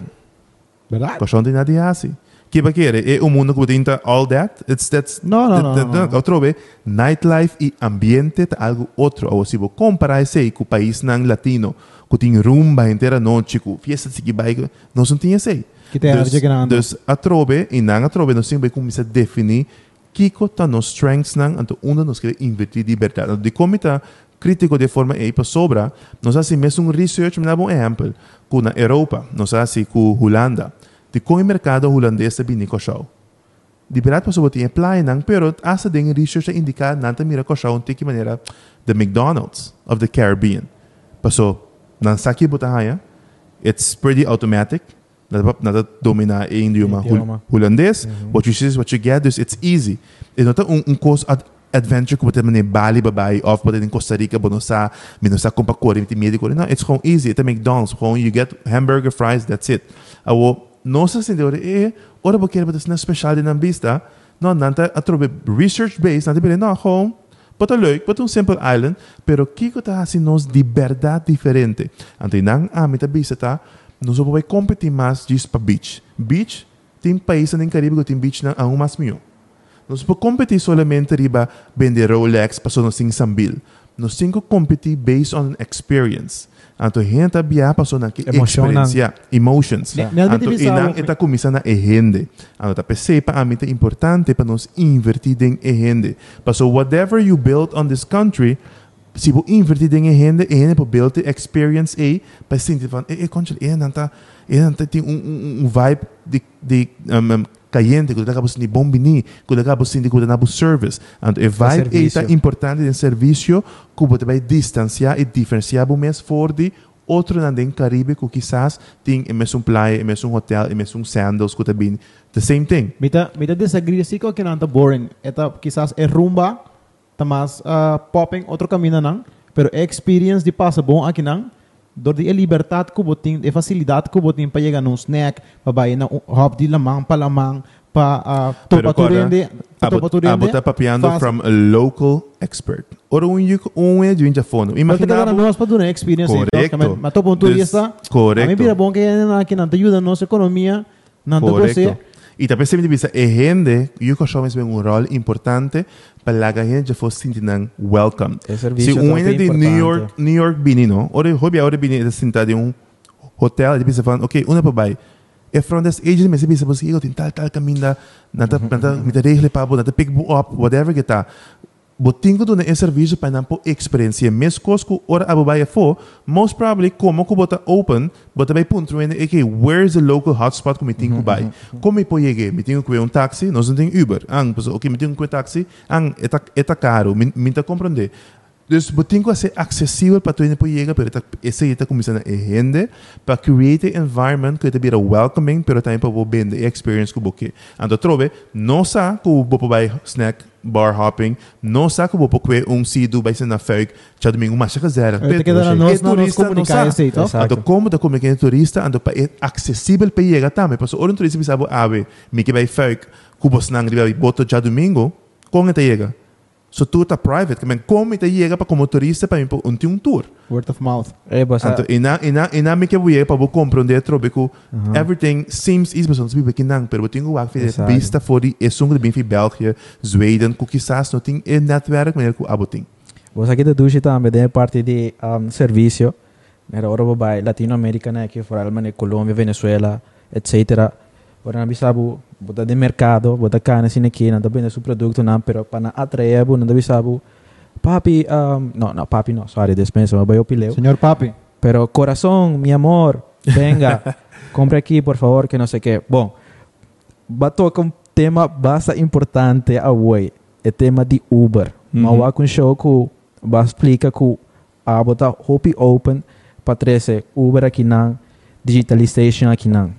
Verdade? Corsau tem nada assim. Que ba quiere? É um mundo que tem all that? It's that's No, no, no, Outro ve, nightlife e ambiente tá algo outro. Ou se você comparar esse com o país nang latino, que tem rumba inteira noite, com fiesta que vai, nós não tinha esse. Que tem dus, grande. dus a trove, e nang a trove, nós sempre começar a definir kiko tá nos strengths nang, então onde nós queremos invertir de verdade. De como tá crítico de forma aí para sobra, nós assim mesmo um research, me dá um exemplo, com na Europa, nós assim com Holanda, de como o mercado holandês está bem show. De verdade, para sobra tinha play nang, pero asa din research a indicar nanta mira ko show de que maneira the McDonald's of the Caribbean. Paso, nang saki butahaya, it's pretty automatic, nada domina em idioma holandês. What you see is what you get, dus it's easy. É not um um course ad adventure que você tem Bali babai of você em Costa Rica, bonosa, minosa compa corre, tem medo corre. Não, it's gewoon easy. It's McDonald's, gewoon you get hamburger fries, that's it. Awo, nossa senhora, é, ora porque você na special de vista, não, nanta a trobe research based, nanta bele, não, gewoon Bota leuk, bota um simple island, pero kiko ta hasi nos liberdade diferente. Ante nang amita bisa ta, nós vamos competir mais disso para beach. Beach, tem países no Caribe que tem beach na um mais mil. Nós podemos competir solamente riba vender Rolex para nós sem sambil. Nós que competir based on experience. Anto gente abia passou na que experiência, emotions. Ne- ne- Anto ne- eta começa na ehende. Anto ta percebe a mim é importante para nós invertir em ehende. Passou whatever you build on this country, se você invertir em ehende, ehende para build the experience a, para sentir van, eh, eh, concha, eh, nanta, eh, nanta tem um, um, um vibe de, de um, um, caliente, que acaba sendo bom bini, que acaba sendo que nabo service. Anto, e vibe é importante em serviço, que você vai distanciar e diferenciar o mês for de outro den Caribe que quizás tem em mesmo praia, em mesmo hotel, em mesmo sandals, que também the same thing. Mita, mita disagree si ko kinanta boring. Eta quizás é rumba, tamas uh, popping outro caminho nang, pero a experience de passa bom aqui nang, dor a liberdade que botin, a facilidade que botin para chegar num snack, para bair na um hop de lamang, pa lamang, pa uh, topa turende. Abo tá papiando from a local expert. Ora um um é de vinha fono. Mas te Imagina nós para dar experience. Correcto. Mas topa um turista, correcto. a mim bom que aqui nanta ajuda a nossa economia, nanta Correcto. você. Y también se me dice, e gente, yo creo que un rol importante para que la gente fosse sentir welcome. Un también é de. New York, New York vini, no? Ora, hobby ahora vini de sentar de um hotel, e pensa falando, ok, una para bai. E from this agent, me se pensa, eu tenho tal, tal caminho, nata, nata, me te regle pa, nata pick up, whatever que tá. Botingo do esse serviço para não por experiência. Coisa que ora a babai for, most probably como que bota open, bota vai ponto né, okay, where's the local hotspot que me tenho que bai? Como eu chegar? Me tenho que ver um táxi, nós não tem Uber. Ang, pues, ok, me tenho que ver táxi, ang, eta, eta caro, me, me tá compreender. Dus botingo ser acessível para para chegar, pero esse está começando a render para create an environment que te bira welcoming, pero também para vender experience que você. Ando trove, não sa que o bopo vai snack bar hopping, não sa que o bopo que um sido vai ser na fake, já domingo uma chega zero. Te queda nós não nos comunicar esse, então. Ando como da comunicação turista, ando para é acessível para chegar também, porque o turista bisa ave, me que vai fake, cubos nang vai boto já domingo, como te chega? So tu tá private, que men como te chega para como turista para um um tour. Word of mouth. Eh, pues, Anto, ina, ina, ina me que voy para vou compreender trobe que everything seems easy, mas não sabe que não, pero eu tenho que ver Exato. vista for die é sung de bem België, Zweden, que quizás não tem um netwerk, que abo tem. Vos aqui da Dushi também é parte de um, serviço. Era hora babai Latinoamérica, né? Que fora Alemanha, Colômbia, Venezuela, etc. Ora na bisabu, bota de mercado, bota cana assim aqui, não vende seu produto não, pero para atrair, não bisabu. Papi, um, no, no, papi no, sorry, dispensa, mas eu pileu. Senhor Papi. Pero corazón, mi amor, venga, compre aquí, por favor, que no sé qué. Bom, va a tocar un tema bastante importante hoy, el tema de Uber. Uhum. Mas vai com show que explicar que a botar Hopi Open para trazer Uber aqui não, digitalization aqui não.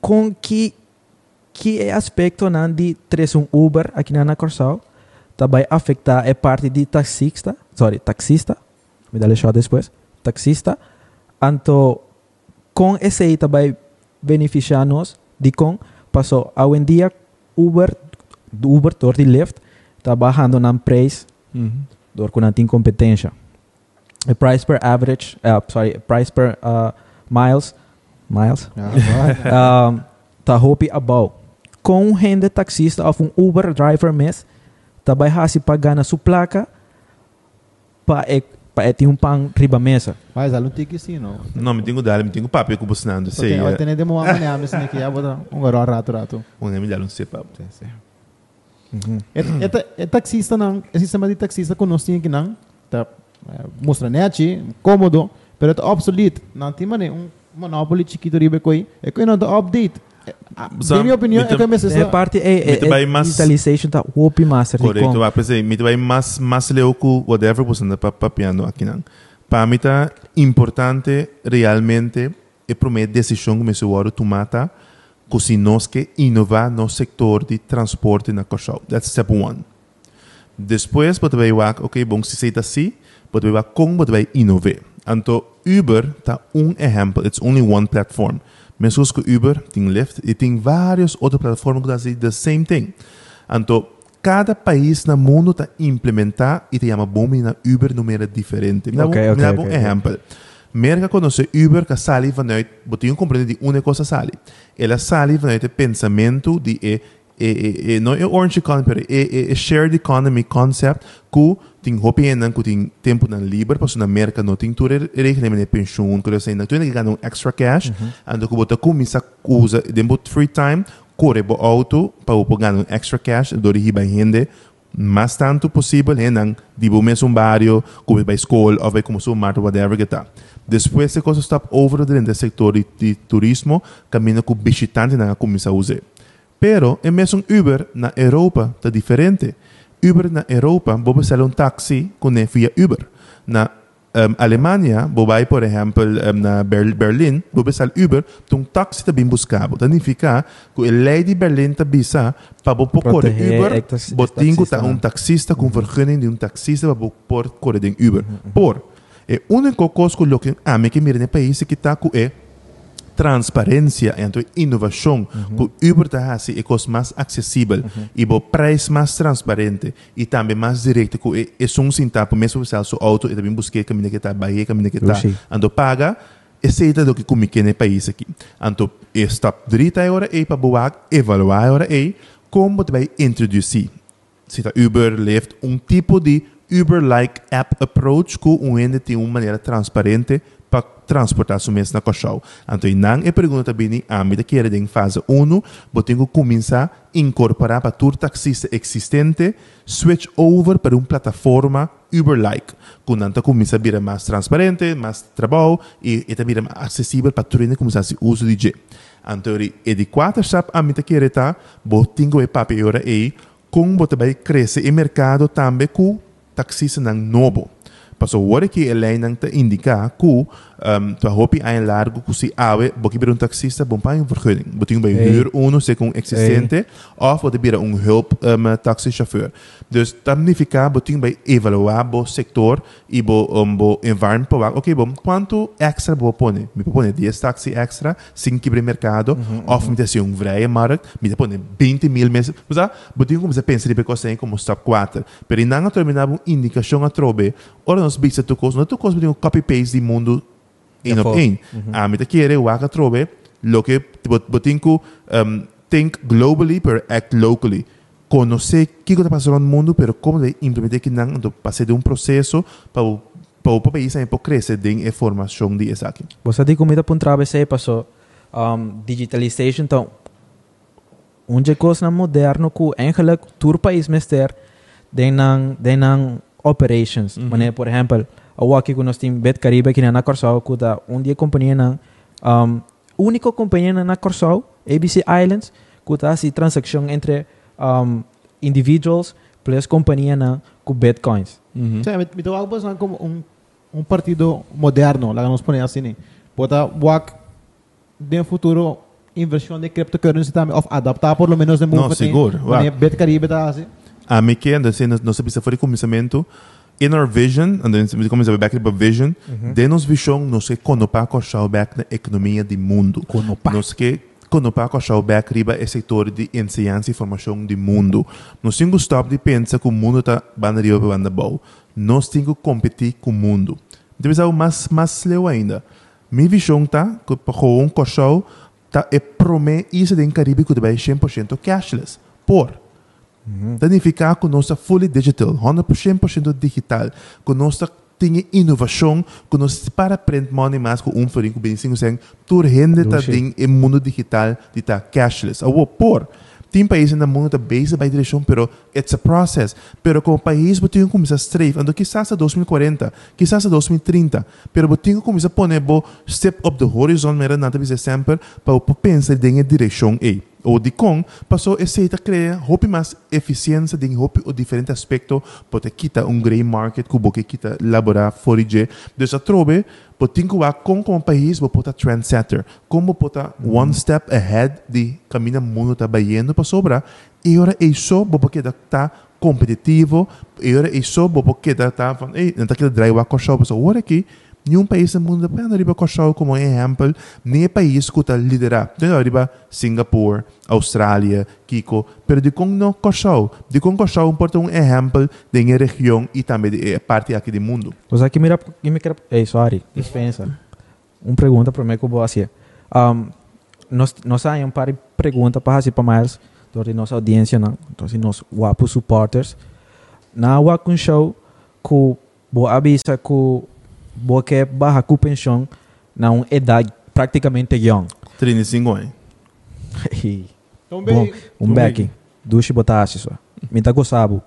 Com que que aspecto não de trazer um Uber aqui na Corsal também afetar a parte de taxista, sorry, taxista, me dá deixar depois, taxista, anto com esse aí também beneficiar nós de com passou hoje em dia Uber Uber door die Lyft está bajando na preço door que não tem competência. A price per average, uh, sorry, a price per uh, miles, miles, um, tá hopi above. Com um rende taxista of um Uber driver mes, tá vai hasi pagar na sua placa pa e pa e um pang riba mesa. Mas ela não tem que sim, não. Não, me tenho dado, me tenho papo que buscando, sei, Olha, tem de uma manhã, mas aqui, já bota um garoto rato rato. um me dá um sei papo. É taxista não, esse sistema de taxista que nós tínhamos aqui não, tá mostra net, cômodo, pero é obsoleto. Não tem maneira um monopólio chiquito ribe não tá update. Sam, minha opinião, é que é É parte é, digitalization tá hopi master Correto, com. vai pensei, me vai mais mais leu que whatever você anda pa- papiando aqui não. Para mim tá importante realmente é a primeira decisão que me hora tomar se nós que inovar no setor de transporte na Cochau. That's step one. Depois, você vai ok, bom, se você assim, você vai como você vai inovar. Então, Uber está um exemplo, it's only one platform. Mesmo que Uber tem Lyft e tem várias outras plataformas que fazem the same thing. Então, cada país no mundo está implementar e te chama bom na Uber número diferente. Me okay, okay, um okay, exemplo. Merca conhece Uber que sai vanuit, botinho compreende de uma coisa sai. Ela sai vanuit o pensamento de e, e, e, e não é orange economy, pero é, é, shared economy concept que tem roupa e que tem tempo na livre, porque na América não tem tudo regra de pensão, que você não tem que ganhar um extra cash, ando que você começa a usar dentro free time, corre o auto para ganhar um extra cash, do riba rende, mais tanto possível, hein, de o mesmo barrio, como vai escola, ou vai como sumar, whatever que tá. Depois, se coisa está over dentro do setor de, de turismo, caminha com visitante na começa a usar. Pero, é mesmo Uber na Europa está diferente. Uber na Europa, sale um táxi com via Uber. Na um, Alemanha, você por exemplo, um, na Ber Berlim, você sale Uber, um táxi também buscado. Significa que a lei de Berlim está bisa para você correr Uber, tem que um taxista com vergunning de um taxista para você correr em Uber. Por, é único coisa que a mim que mira no país que está transparência entre inovação uhum. que Uber está assim é coisa mais acessível uhum. e o preço mais transparente e também mais direto que é, é um centavo mesmo se o auto e também busquei caminho que está Bahia caminho que está ando paga é do que como que no país aqui então está direito agora é para boa evaluar agora é como vai introduzir se está Uber Lyft um tipo de Uber-like app approach que ente tem uma maneira transparente para transportar sua mesa na cochão. Então, não é pergunta bem a mim que era em fase 1, vou ter que começar a incorporar para todo taxista existente, switch over para uma plataforma Uber-like. Quando então começa a vir mais transparente, mais trabalho e, e também mais acessível para todo mundo começar a uso de G. Então, é de quatro etapas a mim que era tá, vou ter que papel aí, como vai crescer o mercado também com taxista novo. Paso hora que ele não te indica que um, tu hopi ein largo que se awe, boki bir um taxista bom um vergunning. Botinho bij huur uno se com existente of wat bir um hulp um, taxichauffeur. Dus dat significa botinho bij evaluar bo sector e bo um, bo environment para ok bom quanto extra bo pone? Me pone 10 taxi extra, 5 quebre mercado, mm -hmm, of me te um vrije markt, me pone 20 mil meses. Mas botinho como se pensa de coisa como stop 4. Pero não terminar uma indicação a trobe, ora nos bisa tu coisa, não tu coisa botinho copy paste de mundo in op één. A met kere waka trobe, lo que botinco um, think globally per act locally. Conocer que está passando no mundo, pero como de implementar que não, então passar de um processo para para o país aí para crescer de informação de essa aqui. Você tem comida para um trabalho passou um, digitalization então onde coisa moderno que eigenlijk todo país mester den den operations. Mm -hmm. por exemplo, awaki ko nostim bet Caribe kina na Corsao kuta un dia companhia na um, única companhia na Corsao ABC Islands kuta si transaction entre um, individuals plus companhia na com bitcoins. -hmm. Sí, me, me tawag ba como um, um partido moderno, lá nos põe assim, bota wak de futuro inversão de cryptocurrency também of adaptar por lo menos de movimento. Não, seguro. Bet Caribe tá assim. A mim que anda sendo, não se precisa fazer começamento in our vision, and then we come back to vision, uhum. de nos visão nos que conopar com a back na economia do mundo. Conopar. Nos que conopar com a back riba é setor de ciência e formação do mundo. Nós temos stop de pensar que o mundo está banda riba banda boa. Nós temos que competir com o mundo. Deve ser mais mais leu ainda. Minha visão tá que para um coxão tá é prometer isso de Caribe que vai 100% cashless. Por Significa que nós fully digital, 100% digital, que nós tem inovação, que nós para print money mais com um farinho com bem cinco sem, tur rende tem em mundo digital de tá cashless. Ou por tem países no mundo que base by direção, pero it's a process. Pero como país, você tem que começar a strafe, ando quizás a 2040, quizás a 2030, pero você tem que começar a poner bo step up the horizon, mera nada bisa sempre, para pensar em direção aí. Ou de com, passou a criar hope mais eficiência de hope o diferente aspecto, pode quitar um grey market, que boque quita laborar forige, dus a trobe, pode tinha que com como país, pode trendsetter, como pode one step ahead de caminho mundo tá baiano para sobra, e ora é só, porque tá competitivo, e ora é só, porque tá, ei, não tá aquele drive a coxa, pessoal, ora aqui, nenhum país no mundo pode arriba coxau como exemplo, nem país que está liderar. Então, arriba Singapura, Austrália, Kiko, pero de como não coxau, de como coxau importa um exemplo de uma região e também de parte aqui do mundo. Você aqui mira, que me quer, ei, sorry, dispensa. Uma pergunta para mim que eu vou fazer. Um, nós, nós temos um par de perguntas para fazer para mais, durante nossa audiência, não? Então, nossos guapos supporters. Na Wakun Show, que vou avisar que porque barra com pensão na idade praticamente young. 35 anos. Bom, um back, duas botasse só. Me tá gostado.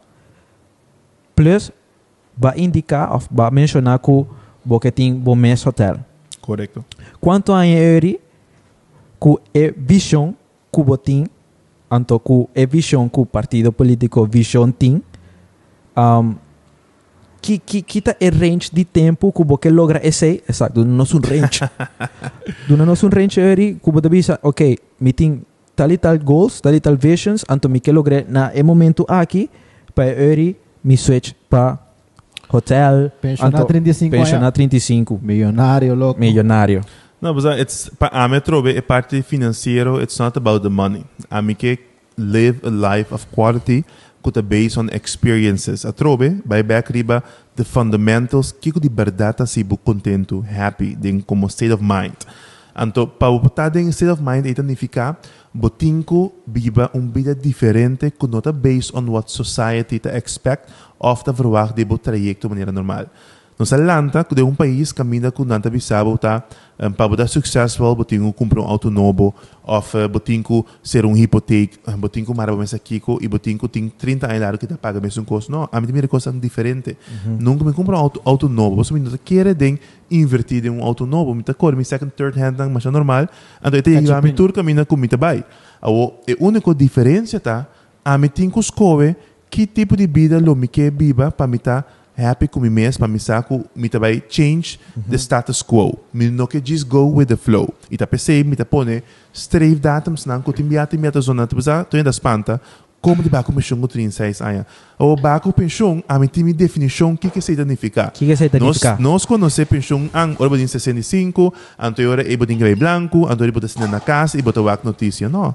Plus, vai indicar, vai mencionar que você tem bom mês hotel. Correto. Quanto a ele, que é visão que tem, anto que é visão que o partido político visão tem, um, que, que kita é range de tempo que você logra esse, exato, no nosso range. do nosso range eri, que você bisa, ok, me tem tal e tal goals, tal e tal visions, anto me que logre na e momento aqui, para eri me switch para hotel, Pensionar anto- 35 pensionar 35, Milionário, louco. milionário. No, but it's pa a me trobe é parte financeiro, it's not about the money. A me que live a life of quality kuta based on experiences. A trobe, by back riba, the fundamentals, kiko di verdata si bu contento, happy, din como state of mind. Anto, pa upata din state of mind, ita significa, botinko biba um vida diferente, que nota based on what society ta expect of ta verwacht de bo trajecto maneira normal. Nos Atlanta, que de um país caminha com nanta bisabo, tá? Um, para botar successful, botinho comprar um auto novo, of uh, botinho ser um hipoteca, um, botinho maraba mesa kiko, e botinho tem 30 anos que tá paga mesmo custo. Não, a mim tem coisa diferente. Nunca me compra um auto, auto novo, você me não quer de invertir em um auto novo, me tá cor, me second, third hand, mas é normal. Então, eu tenho que me tour caminha com me tá vai. A única diferença tá, a mim tem que escolher que tipo de vida lo me quer viva para me tá happy com mim mesmo, para me saco, me vai change the status quo. Me não quer just go with the flow. E tá pensei, me tá pone strave datums não, que timbiate me tá zona, tu precisa, tu ainda espanta, como de baco pensão com 36 anos. O baco pensão, a minha definição, o que que significa? O que que significa? Nós, nós conhecemos pensão, ang, ora botin 65, anterior e botin gray branco, anterior sina na casa, e wak notícia, não.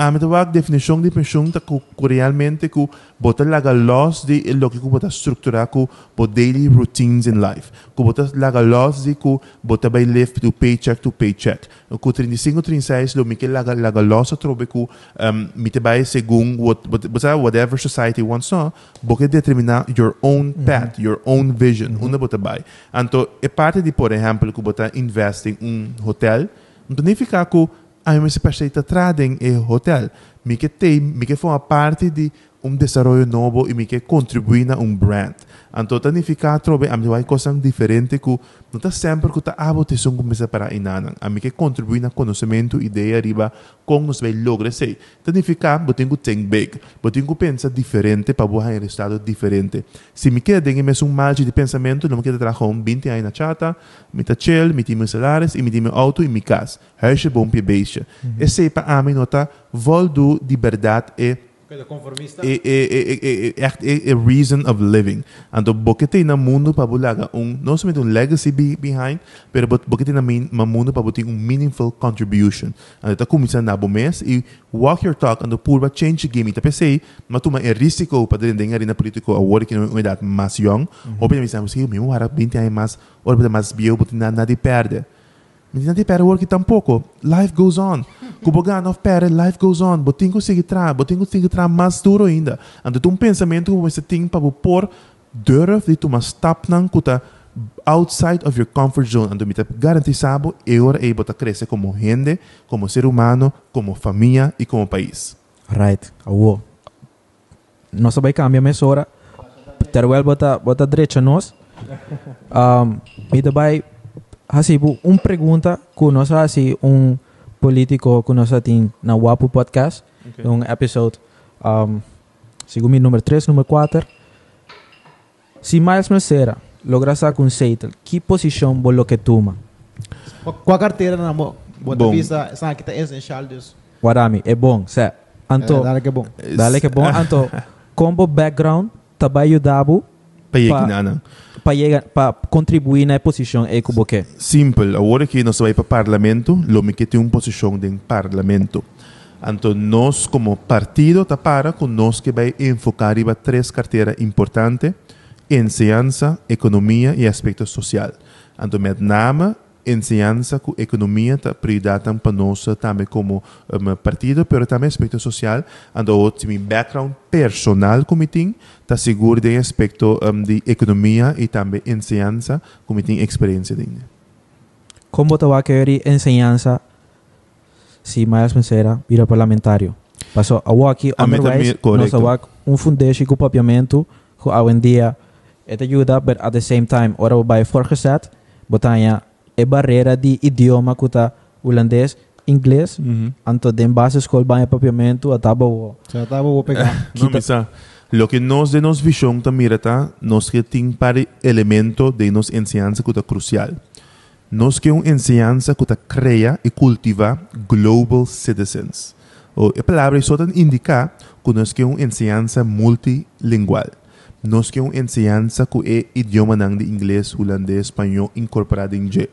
A mim a definição de pensão tá que realmente que bota laga loss de lo que bota estruturar com bo daily routines in life. Que bota laga loss de que bota by live to paycheck to paycheck. Que 35 36 lo que laga laga loss trobe que um, me te vai segundo what, what, bota whatever society wants no, porque determinar your own path, your own vision, una bota vai. Anto é parte de por exemplo que bota invest em um hotel, não que a mim se perceita tradem e hotel. Me que tem, me que forma parte de um desenvolvimento novo e me que contribui na um brand. Então, significa trobe a mim vai coisa diferente que está sempre que te são começa para inanan. A mim que contribui na conhecimento, ideia riba com nos vai lograr sei. Significa, eu tenho que think big. Eu tenho que pensar diferente para boa em estado diferente. Se me queda em mesmo um margem de pensamento, não me queda trabalhar um 20 anos na chata, me tá chill, me tenho salários, e me tenho auto e me casa. Herse bom pie beixa. Esse para a mim nota voldo de verdade e conformista. é, é, é, echt é reason of living. Porque tem no mundo para bulaga um, não somente um legacy be, behind, pero porque tem no mundo para ter um meaningful contribution. Então, tá começando na bom mês e walk your talk, então, purba change the game. Então, pensei, mas tu é risco para dentro da arena político, a é uma idade mais young, ou bem, me sim, mesmo, era 20 anos mais, ou mais bio, porque nada de perde. Tem pera work tampouco. Life goes on. Kubogan of pera, life goes on. Botinho consegue tra, botinho consegue tra mais duro ainda. Então, tu um pensamento que você tem para pôr durf de tu mas stop nang kuta outside of your comfort zone. Então, me garantizado, eu era able a crescer como gente, como ser humano, como família e como país. Right. Awo. Nós vai cambiar a hora. Teruel bota bota direita nós. Um, me vai hasibu um pergunta que nós assim um político que nós temos na Wapo Podcast. Okay. Um episode, um, segundo mi número 3, número 4. Se Miles Mercera logra sa com Seitel, que posição bolo que toma? Qual- Qual carteira na mo? Bota Bom. visa, essa aqui tá essencial disso. Warami, é bom, se. Anto, É, dale que é bom. dale que é bom. Anto, combo background, também ajudava Pa- para para contribuir na posição e que boque. Simple. Agora que nós vai para parlamento, lo me que tem uma posição em parlamento. Então, nós como partido tá para com nós que vai enfocar em três carteiras importantes: enseñanza, economia e aspecto social. Então, met name enseñanza com economia prioridade para nós também como um, partido, pero também aspecto social. Então, o meu background personal como tem, tá seguro de aspecto um, de economia e também enseñanza como tem experiência dele. Como te va a querer enseñanza si Miles Mercera vira parlamentario? Passou a aqui, otherwise, nós vamos um fundation com papiamento, que hoje em dia, é ajuda, but at the same time, ora vai forgezet, botanya, é barreira de idioma que tá holandês, inglês, Uhum. anto den base school vai papiamento, ataba o Já tava vou pegar. Não, misa. Lo que nós de nos visão tá mira tá, nós que tem para elemento de nos enseñanza que tá crucial. Nós que um enseñanza que tá cria e cultiva global citizens. O a palavra só tá indica que nós que um enseñanza multilingual. Nós que um enseñanza que é idioma nang de inglês, holandês, espanhol incorporado em je.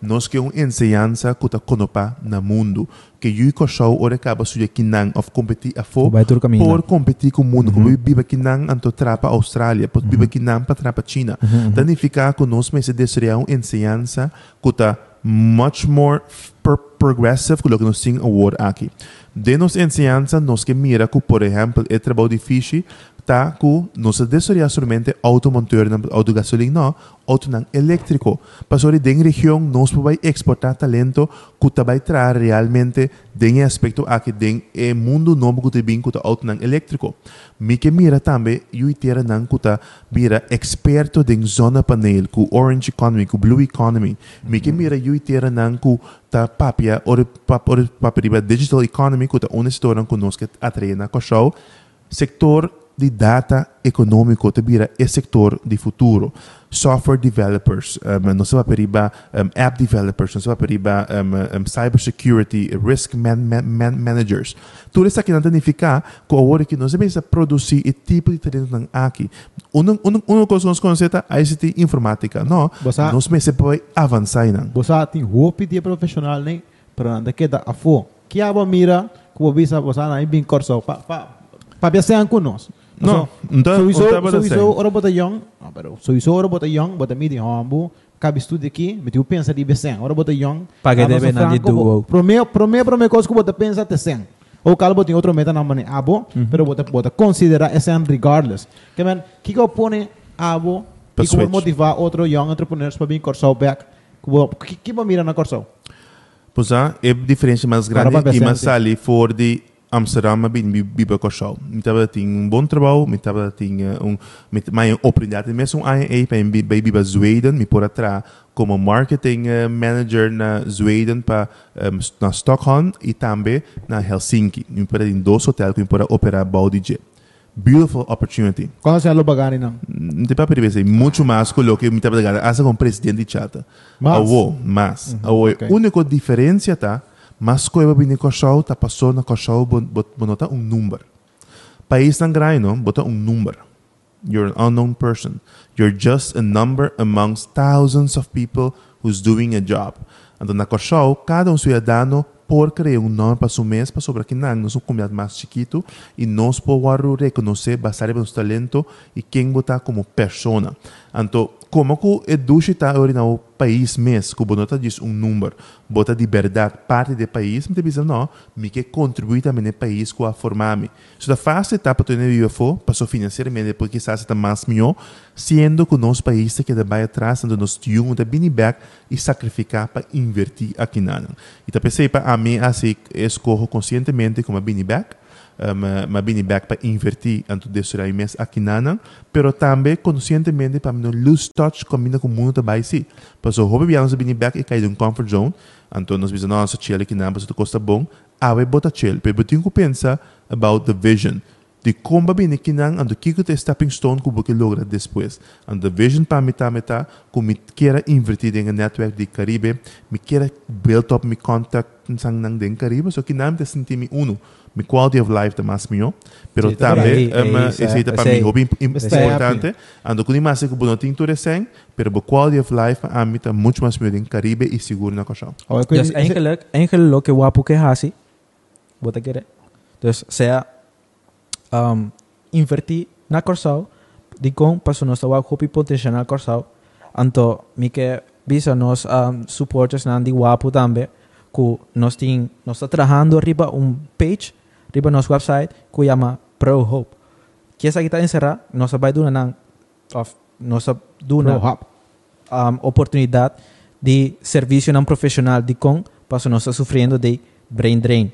Nós que um enseñanza que tá conopa na mundo. Que eu e show ora acaba suja kinang of competir a fo por competir com o mundo. Como eu vivo aqui na anto trapa Austrália, por vivo aqui na para trapa China. Danificar que nós mas desejar uma enseñanza que está much more progressive que o que nós temos agora aqui. De nos enseñanza, nós que mira que, por exemplo, é trabalho difícil, tá que nós desejar somente automonteur na auto gasolina, não, auto não elétrico. Para den região, nós podemos exportar talento que vai trazer realmente den aspecto aqui den é mundo novo que tem que auto não elétrico. Mi que mira também, eu tira não que tá mira experto den zona panel, ku orange economy, ku blue economy. Mi que mira eu tira não que tá papia or pap or paperiba digital economy tá uma história que nós que atreina com show sector de data econômico vira é sector de futuro. Software developers, um, se vai periba um, app developers, não se vai periba um, um, cybersecurity, risk man, man, man, managers. Tudo isso aqui não significa que a hora que nós devemos produzir esse tipo de talento aqui. Uma, coisa que nós conhecemos é ICT informática. Não, Você- nós pode avançar. Você tem roupa de profissional nem para que da afo. Que aba mira que o você na bem corso pa pa pa biasa com Não, então, sowieso, sowieso, ora bota young, ah, pero sowieso ora bota young, bota midi hombo, cabe estudo aqui, me tu pensa de besen, ora bota young. Paga ah, deve na de duo. Promeo, promeo, promeo coisa que bota pensa te sen. Ou calbo tem outro meta na mane abo, pero bota bota considera esse regardless. Que man, que que pone abo, que como motivar outro young entrepreneurs para vir corso back. Que que mira na corso? Pois é, é a diferença mais grande e mais presente. ali for de Amsterdam a bem biba com show. Me tava tinha um bom trabalho, me tava tinha um me mais oportunidade mesmo um IA para me biba Zweden, me por atrás como marketing eh, manager na Zweden para um, na Stockholm e também na Helsinki. Me para em dois hotéis que me para operar Baudije. Beautiful opportunity. Quando se alo bagani não? Não tem para perceber, muito mais que o que me estava ligado, asa como presidente de chata. Mas? Awo, mas. Awo, ok. a única diferença tá, mas que vim com show, tá passou na show, bonota um número. País não, bota um número. You're an unknown person. You're just a number amongst thousands of people who's doing a job. Então, na show, cada um cidadão por criar um nome para seu mês, para sobre aqui não, nós um comunidade mais chiquito e nós podemos reconhecer bastante nosso talento e quem botar como persona. Então, como que educa está agora no país mesmo, que bonota diz um número, bota de verdade parte do país, me diz não, me que contribui também no país com a formar-me. So, da fase etapa tu ne vive fo, passou financeiramente, depois que está mais melhor, sendo que o nosso país que vai atrás, onde nós temos de vir back e sacrificar para invertir aqui na. E tá pensei para a mim, assim, escorro conscientemente como a vir um, ma bini back para invertir anto destruir mes aqui nana pero também conscientemente para não lose touch combina com o mundo também si. Paso hobby biang sa bini back e cai de um comfort zone anto nos bisa nossa chill aqui na paso costa bom ave bota chill pero tenho que pensar about the vision. De como bini kinang ando kiko te stepping stone que logra depois and the vision para ta meta ku mi queira invertir em network de Caribe mi queira build up mi contact sang nang den Caribe so kinam te senti mi uno mi quality of life de mas mio pero também um, esse é, é para mim hobby importante. Ando kuni mas que bono tinto recém pero bo quality of life a mi ta muito mais mio den Caribe e seguro weet Dus niet- eigenlijk, eigenlijk lo que wapu que hasi, bota querer. Dus sea um, invertir na corsao, di con paso nos tawa hopi potencial na corsao, anto mi que visa nos um, supporters na di wapu tambe, ku nos tin nos está trabajando arriba un page, arriba nos website, ku llama Pro Hope. Que esa kita encerrar, nos vai duna nang of nos duna um, oportunidade de serviço não profissional de com para nós sofrendo de brain drain.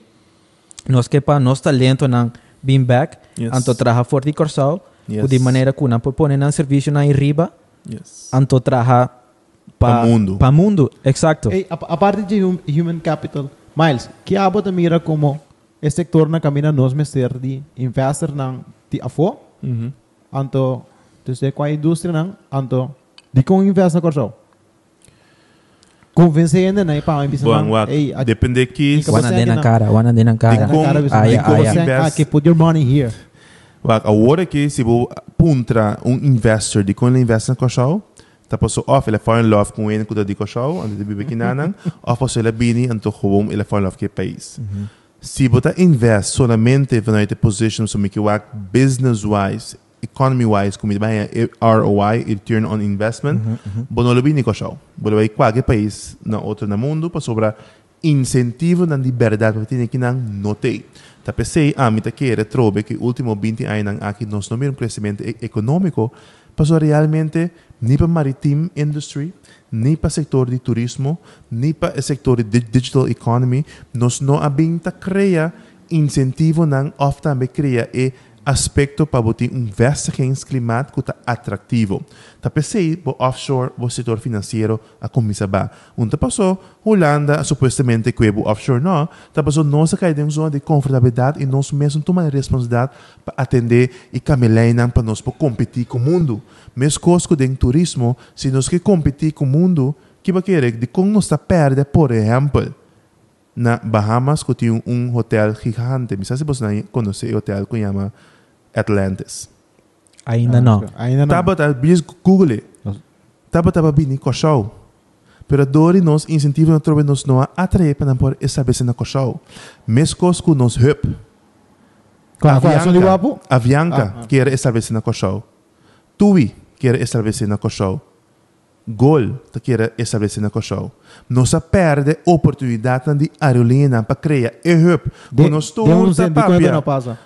Nós que para nosso talento não being back, Yes. anto traha forte de corsal, Yes. de maneira que não pode pôr na serviço na riba, yes anto traha Pa mundo. Pa mundo, exacto. Hey, a, aparte de hum- human capital, Miles, que abo te mira como este sector na camina nos meser de investor nang ti afo, Mhm. anto dus de qua industria nang anto di kong invest na korso. Convencendo na ipa ang bisa Buang wak. hey, ad- Depende que Wana ang na- cara, wana cara. Di cara Aya, na- aya. sayang, Invest. ah, que put your money here. Wak, agora que se vou puntra um investor de quando ele investe na coxau, tá passou off, ele fall in love com ele kuda di coxau, ande de bibi kinanang, off passou ele bini, anto gewoon ele fall in love o país. Se você invest solamente vanuit a position so que wak business wise, economy wise, como vai ROI, return on investment, bono lo bini coxau. Bono vai qualquer país na outro na mundo para sobra incentivo na liberdade para ter que não notei. Tá pensei, ah, mita querer trobe que último 20 anos aqui nós não um crescimento econômico, passou realmente para maritime industry, nem para setor de turismo, nem para o setor de di- digital economy, nós não abinta cria incentivo não. Ofta também cria e aspecto para botar um vestigings climático atrativo. Tá pensei, bo offshore, bo setor financeiro, a comisa ba. Tá passou, Holanda, supostamente que é offshore não, tá passou nossa caída em zona de confortabilidade e nós mesmos tomamos responsabilidade para atender e caminhar para nós para competir com o mundo. Mesmo coisas de turismo, se nós que competir com o mundo, que vai querer de como nós está perde, por exemplo, na Bahamas que tinha um hotel gigante. Não sei se você conhece o hotel que chama Atlantis. Ainda não. Ainda não. Taba please Google it. Taba taba bini ko show. Pero dori nos incentivo na trobe nos no atrair para por estabelecer na ko show. Mescos com nos hup. Guapo? Avianca Ah, ah. quer estabelecer na ko show. Tui quer estabelecer na ko show. Gol te quer estabelecer na ko show. Nos perde oportunidade de aerolínea para criar e. De, Com nos cento, quando papia.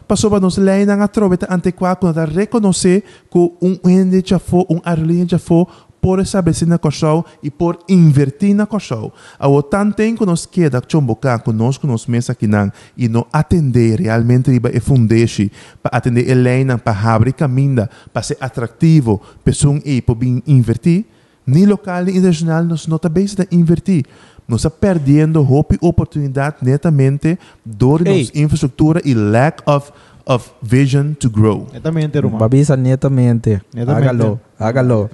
Passou para nos ler na trobeta antiquada quando a reconhecer que um ende já foi, um aerolínea já foi por estabelecer na coxão e por invertir na coxão. A o tanto tempo que nos queda chombocar conosco nos mesa não e não atender realmente riba e fundeixe para atender Helena para abrir caminho para ser atrativo pessoa e para bem invertir nem local nem internacional nós não também está invertir nós está perdendo hope oportunidade netamente dor Ei. nos infraestrutura e lack of of vision to grow. Netamente, Roma. Babisa netamente. Netamente. Hágalo, hágalo.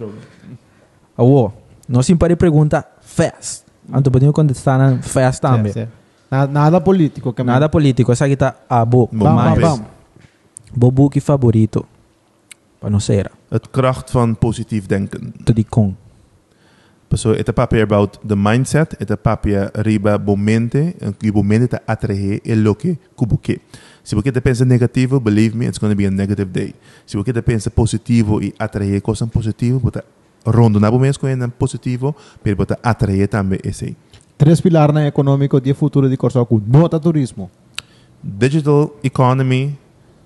Awo, não se pare pergunta fast. Anto podemos contestar fast também. Nada, político. que Nada político, essa aqui tá abo. Bom, Vamos, vamos, vamos. Bobo que favorito. Para não ser. Het kracht van positief denken. Tu di com. So, het papier about the mindset, het papier riba bomente, que bomente te atrair e lo que kubuke. Se você pensa negativo, believe me, it's going to be a negative day. Se você pensa positivo e atrair coisas positivas, você rondo na bomente com ele positivo, pero você atrair também esse. Três pilares na econômico de futuro de Corsoco. Nota turismo. Digital economy,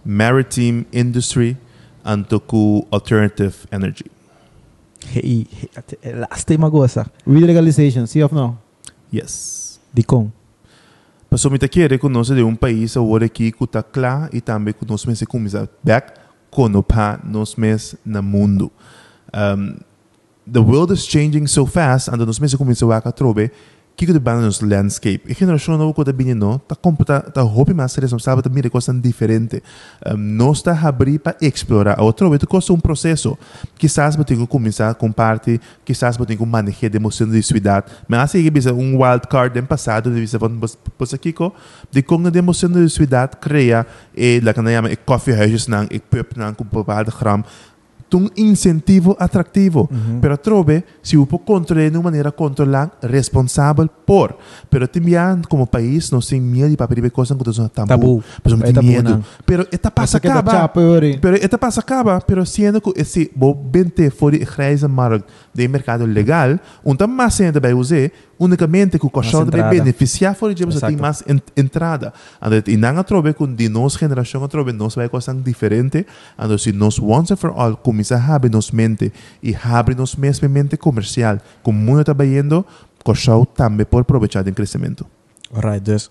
maritime industry, and alternative energy. Hey, hey, last time goza. Weed legalization, see of no? Yes. Di com. Paso me te quiere conoce de un país ahora que está claro y también conoce se comienza back conopa nos mes na mundo. Um, the world is changing so fast and nos meses comienza a trobe kiko de bana nos landscape. Nova quando bem não, tá computa tá hobby mais responsável tá mira coisa diferente. Um, nós tá abrir para explorar. Outro vez custa um processo. Quizás você tem que começar com parte, quizás você tem que manejar a emoção de cidade. Mas assim que bisa um wild card do passado, de bisa von você kiko, de como a emoção de cidade cria e lá que nós chama coffee houses nang, e pub nang com bepaalde gram um incentivo atrativo. Uhum. Pero trobe, se o controle de uma maneira controlada, responsável por. Pero também, como país, nós temos medo de papel de coisas que são tabu. Tabu. Mas não tem medo. Pero esta passa da acaba. chapa. Pero esta passa acaba, pero sendo que esse bo bente fora de grijze markt de mercado legal, então mais sendo vai usar unicamente que o cachorro vai entrada. beneficiar fora de você tem mais en entrada. Ando e não trobe com de nós geração a trobe nós vai coisa diferente. Ando se nós once and for all começa a abrir nos mente e abre nos mesma mente comercial, como muito está vendo, cachorro também por aproveitar do crescimento. Alright, dus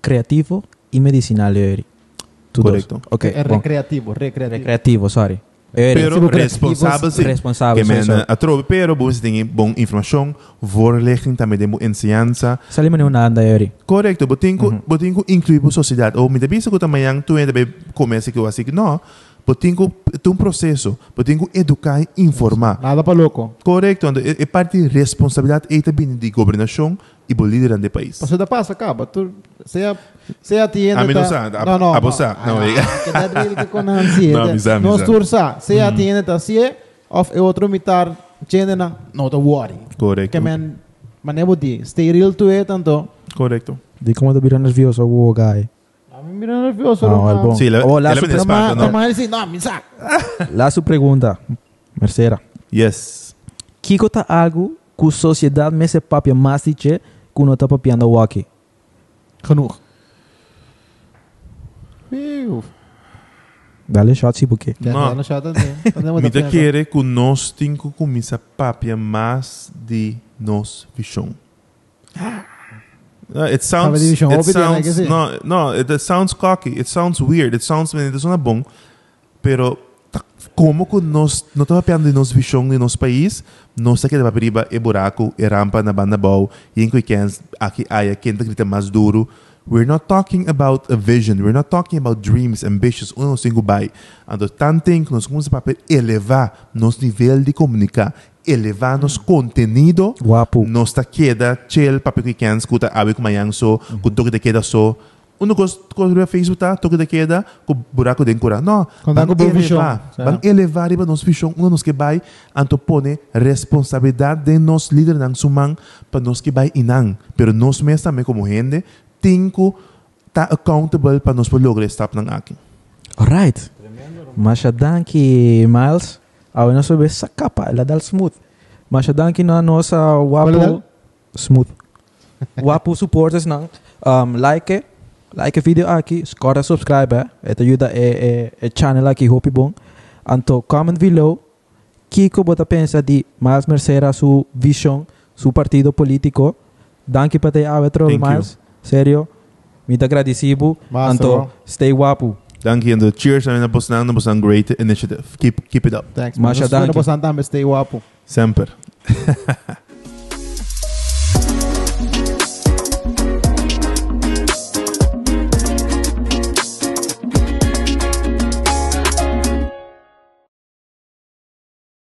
creativo y medicinal. Correcto. Ok, É bom. recreativo, recreativo. recreativo, sorry. Eri, Pero responsável responsável, que men a trobe, pero você tem bom informação, voorlichting também de ensinança. Sali man una anda, Eri. Correcto, botinho Uhum. botinho incluir a sociedade. Ou me debisa que também tu ainda começa que eu assim que não, botinho tem um processo, botinho educar e informar. Nada para louco. Correcto, então, é, é parte de responsabilidade e também de governação e do líder do país. Passou da passa, acaba. Tu, seja, seja tienda... A não tá- sabe, a- Não, não. a não, é- Que dá dele que com a ansiedade. Não, amizade, Nós amizade. tursa. Seja tienda, tá se of e outro mitar, na, não te worry. Correcto. Que man, manevo di, stay real to it, tanto. Correcto. Di como te vira nervioso, wow, guy. A mí mira nervioso. Ah, não, el não. bom. Sí, ela, Oh, la Toma, não? toma assim, não, me saca. La su pregunta, Mercera. Yes. Kiko ta algo que sociedade me se papia mais dice que não tá papiando o aqui. Genoeg. Viu. Dale shot Não. tá no. Podemos Me te apenas- quer que nós temos que começar a papia mais de nos visão. Uh, it sounds, it sounds, no, no, it, it sounds cocky, it sounds weird, it sounds, it suena bom, pero como que nós não estamos falando de nos visão de nosso país, nós aqui da riba é buraco, é rampa na banda bau, e em que aqui há quem grita mais duro, We're not talking about a vision. We're not talking about dreams, ambitions. Uno single by. Ando tanto que nós começamos a elevar nosso nível de comunicar, elevar nosso conteúdo. Guapo. Nós tá queda, chill, papi que quer escuta, abe com manhã so, com toque de queda so. Uno gosta de Facebook tá, toque de queda, com buraco de encura. Não, Com vamos elevar, vamos elevar riba nos visão, uno nos que vai, anto pone responsabilidade de nos líder nang sumang, para nos que vai inang. Pero nós mesmo também como gente, tinko tá accountable para nos lograr stop ng akin. Alright. Masha danki, Miles. Awe na sobe sa kapa, ela dal smooth. Masha danki na nossa wapo. Smooth. wapo supporters ng um, like, like video aqui, score subscribe. Eh. Ito ajuda e, e, e channel aqui, hopi bom. Anto comment below. Kiko bota pensa di Miles Mercera su vision, su partido político. Danki pate awe tro, Thank you. Sério. Muito agradecido. Massa, Anto, bro. stay wapo. Danke and the cheers na napos na napos ang great initiative. Keep keep it up. Thanks. Masha, Mas, danke. Nós stay guapo. Semper.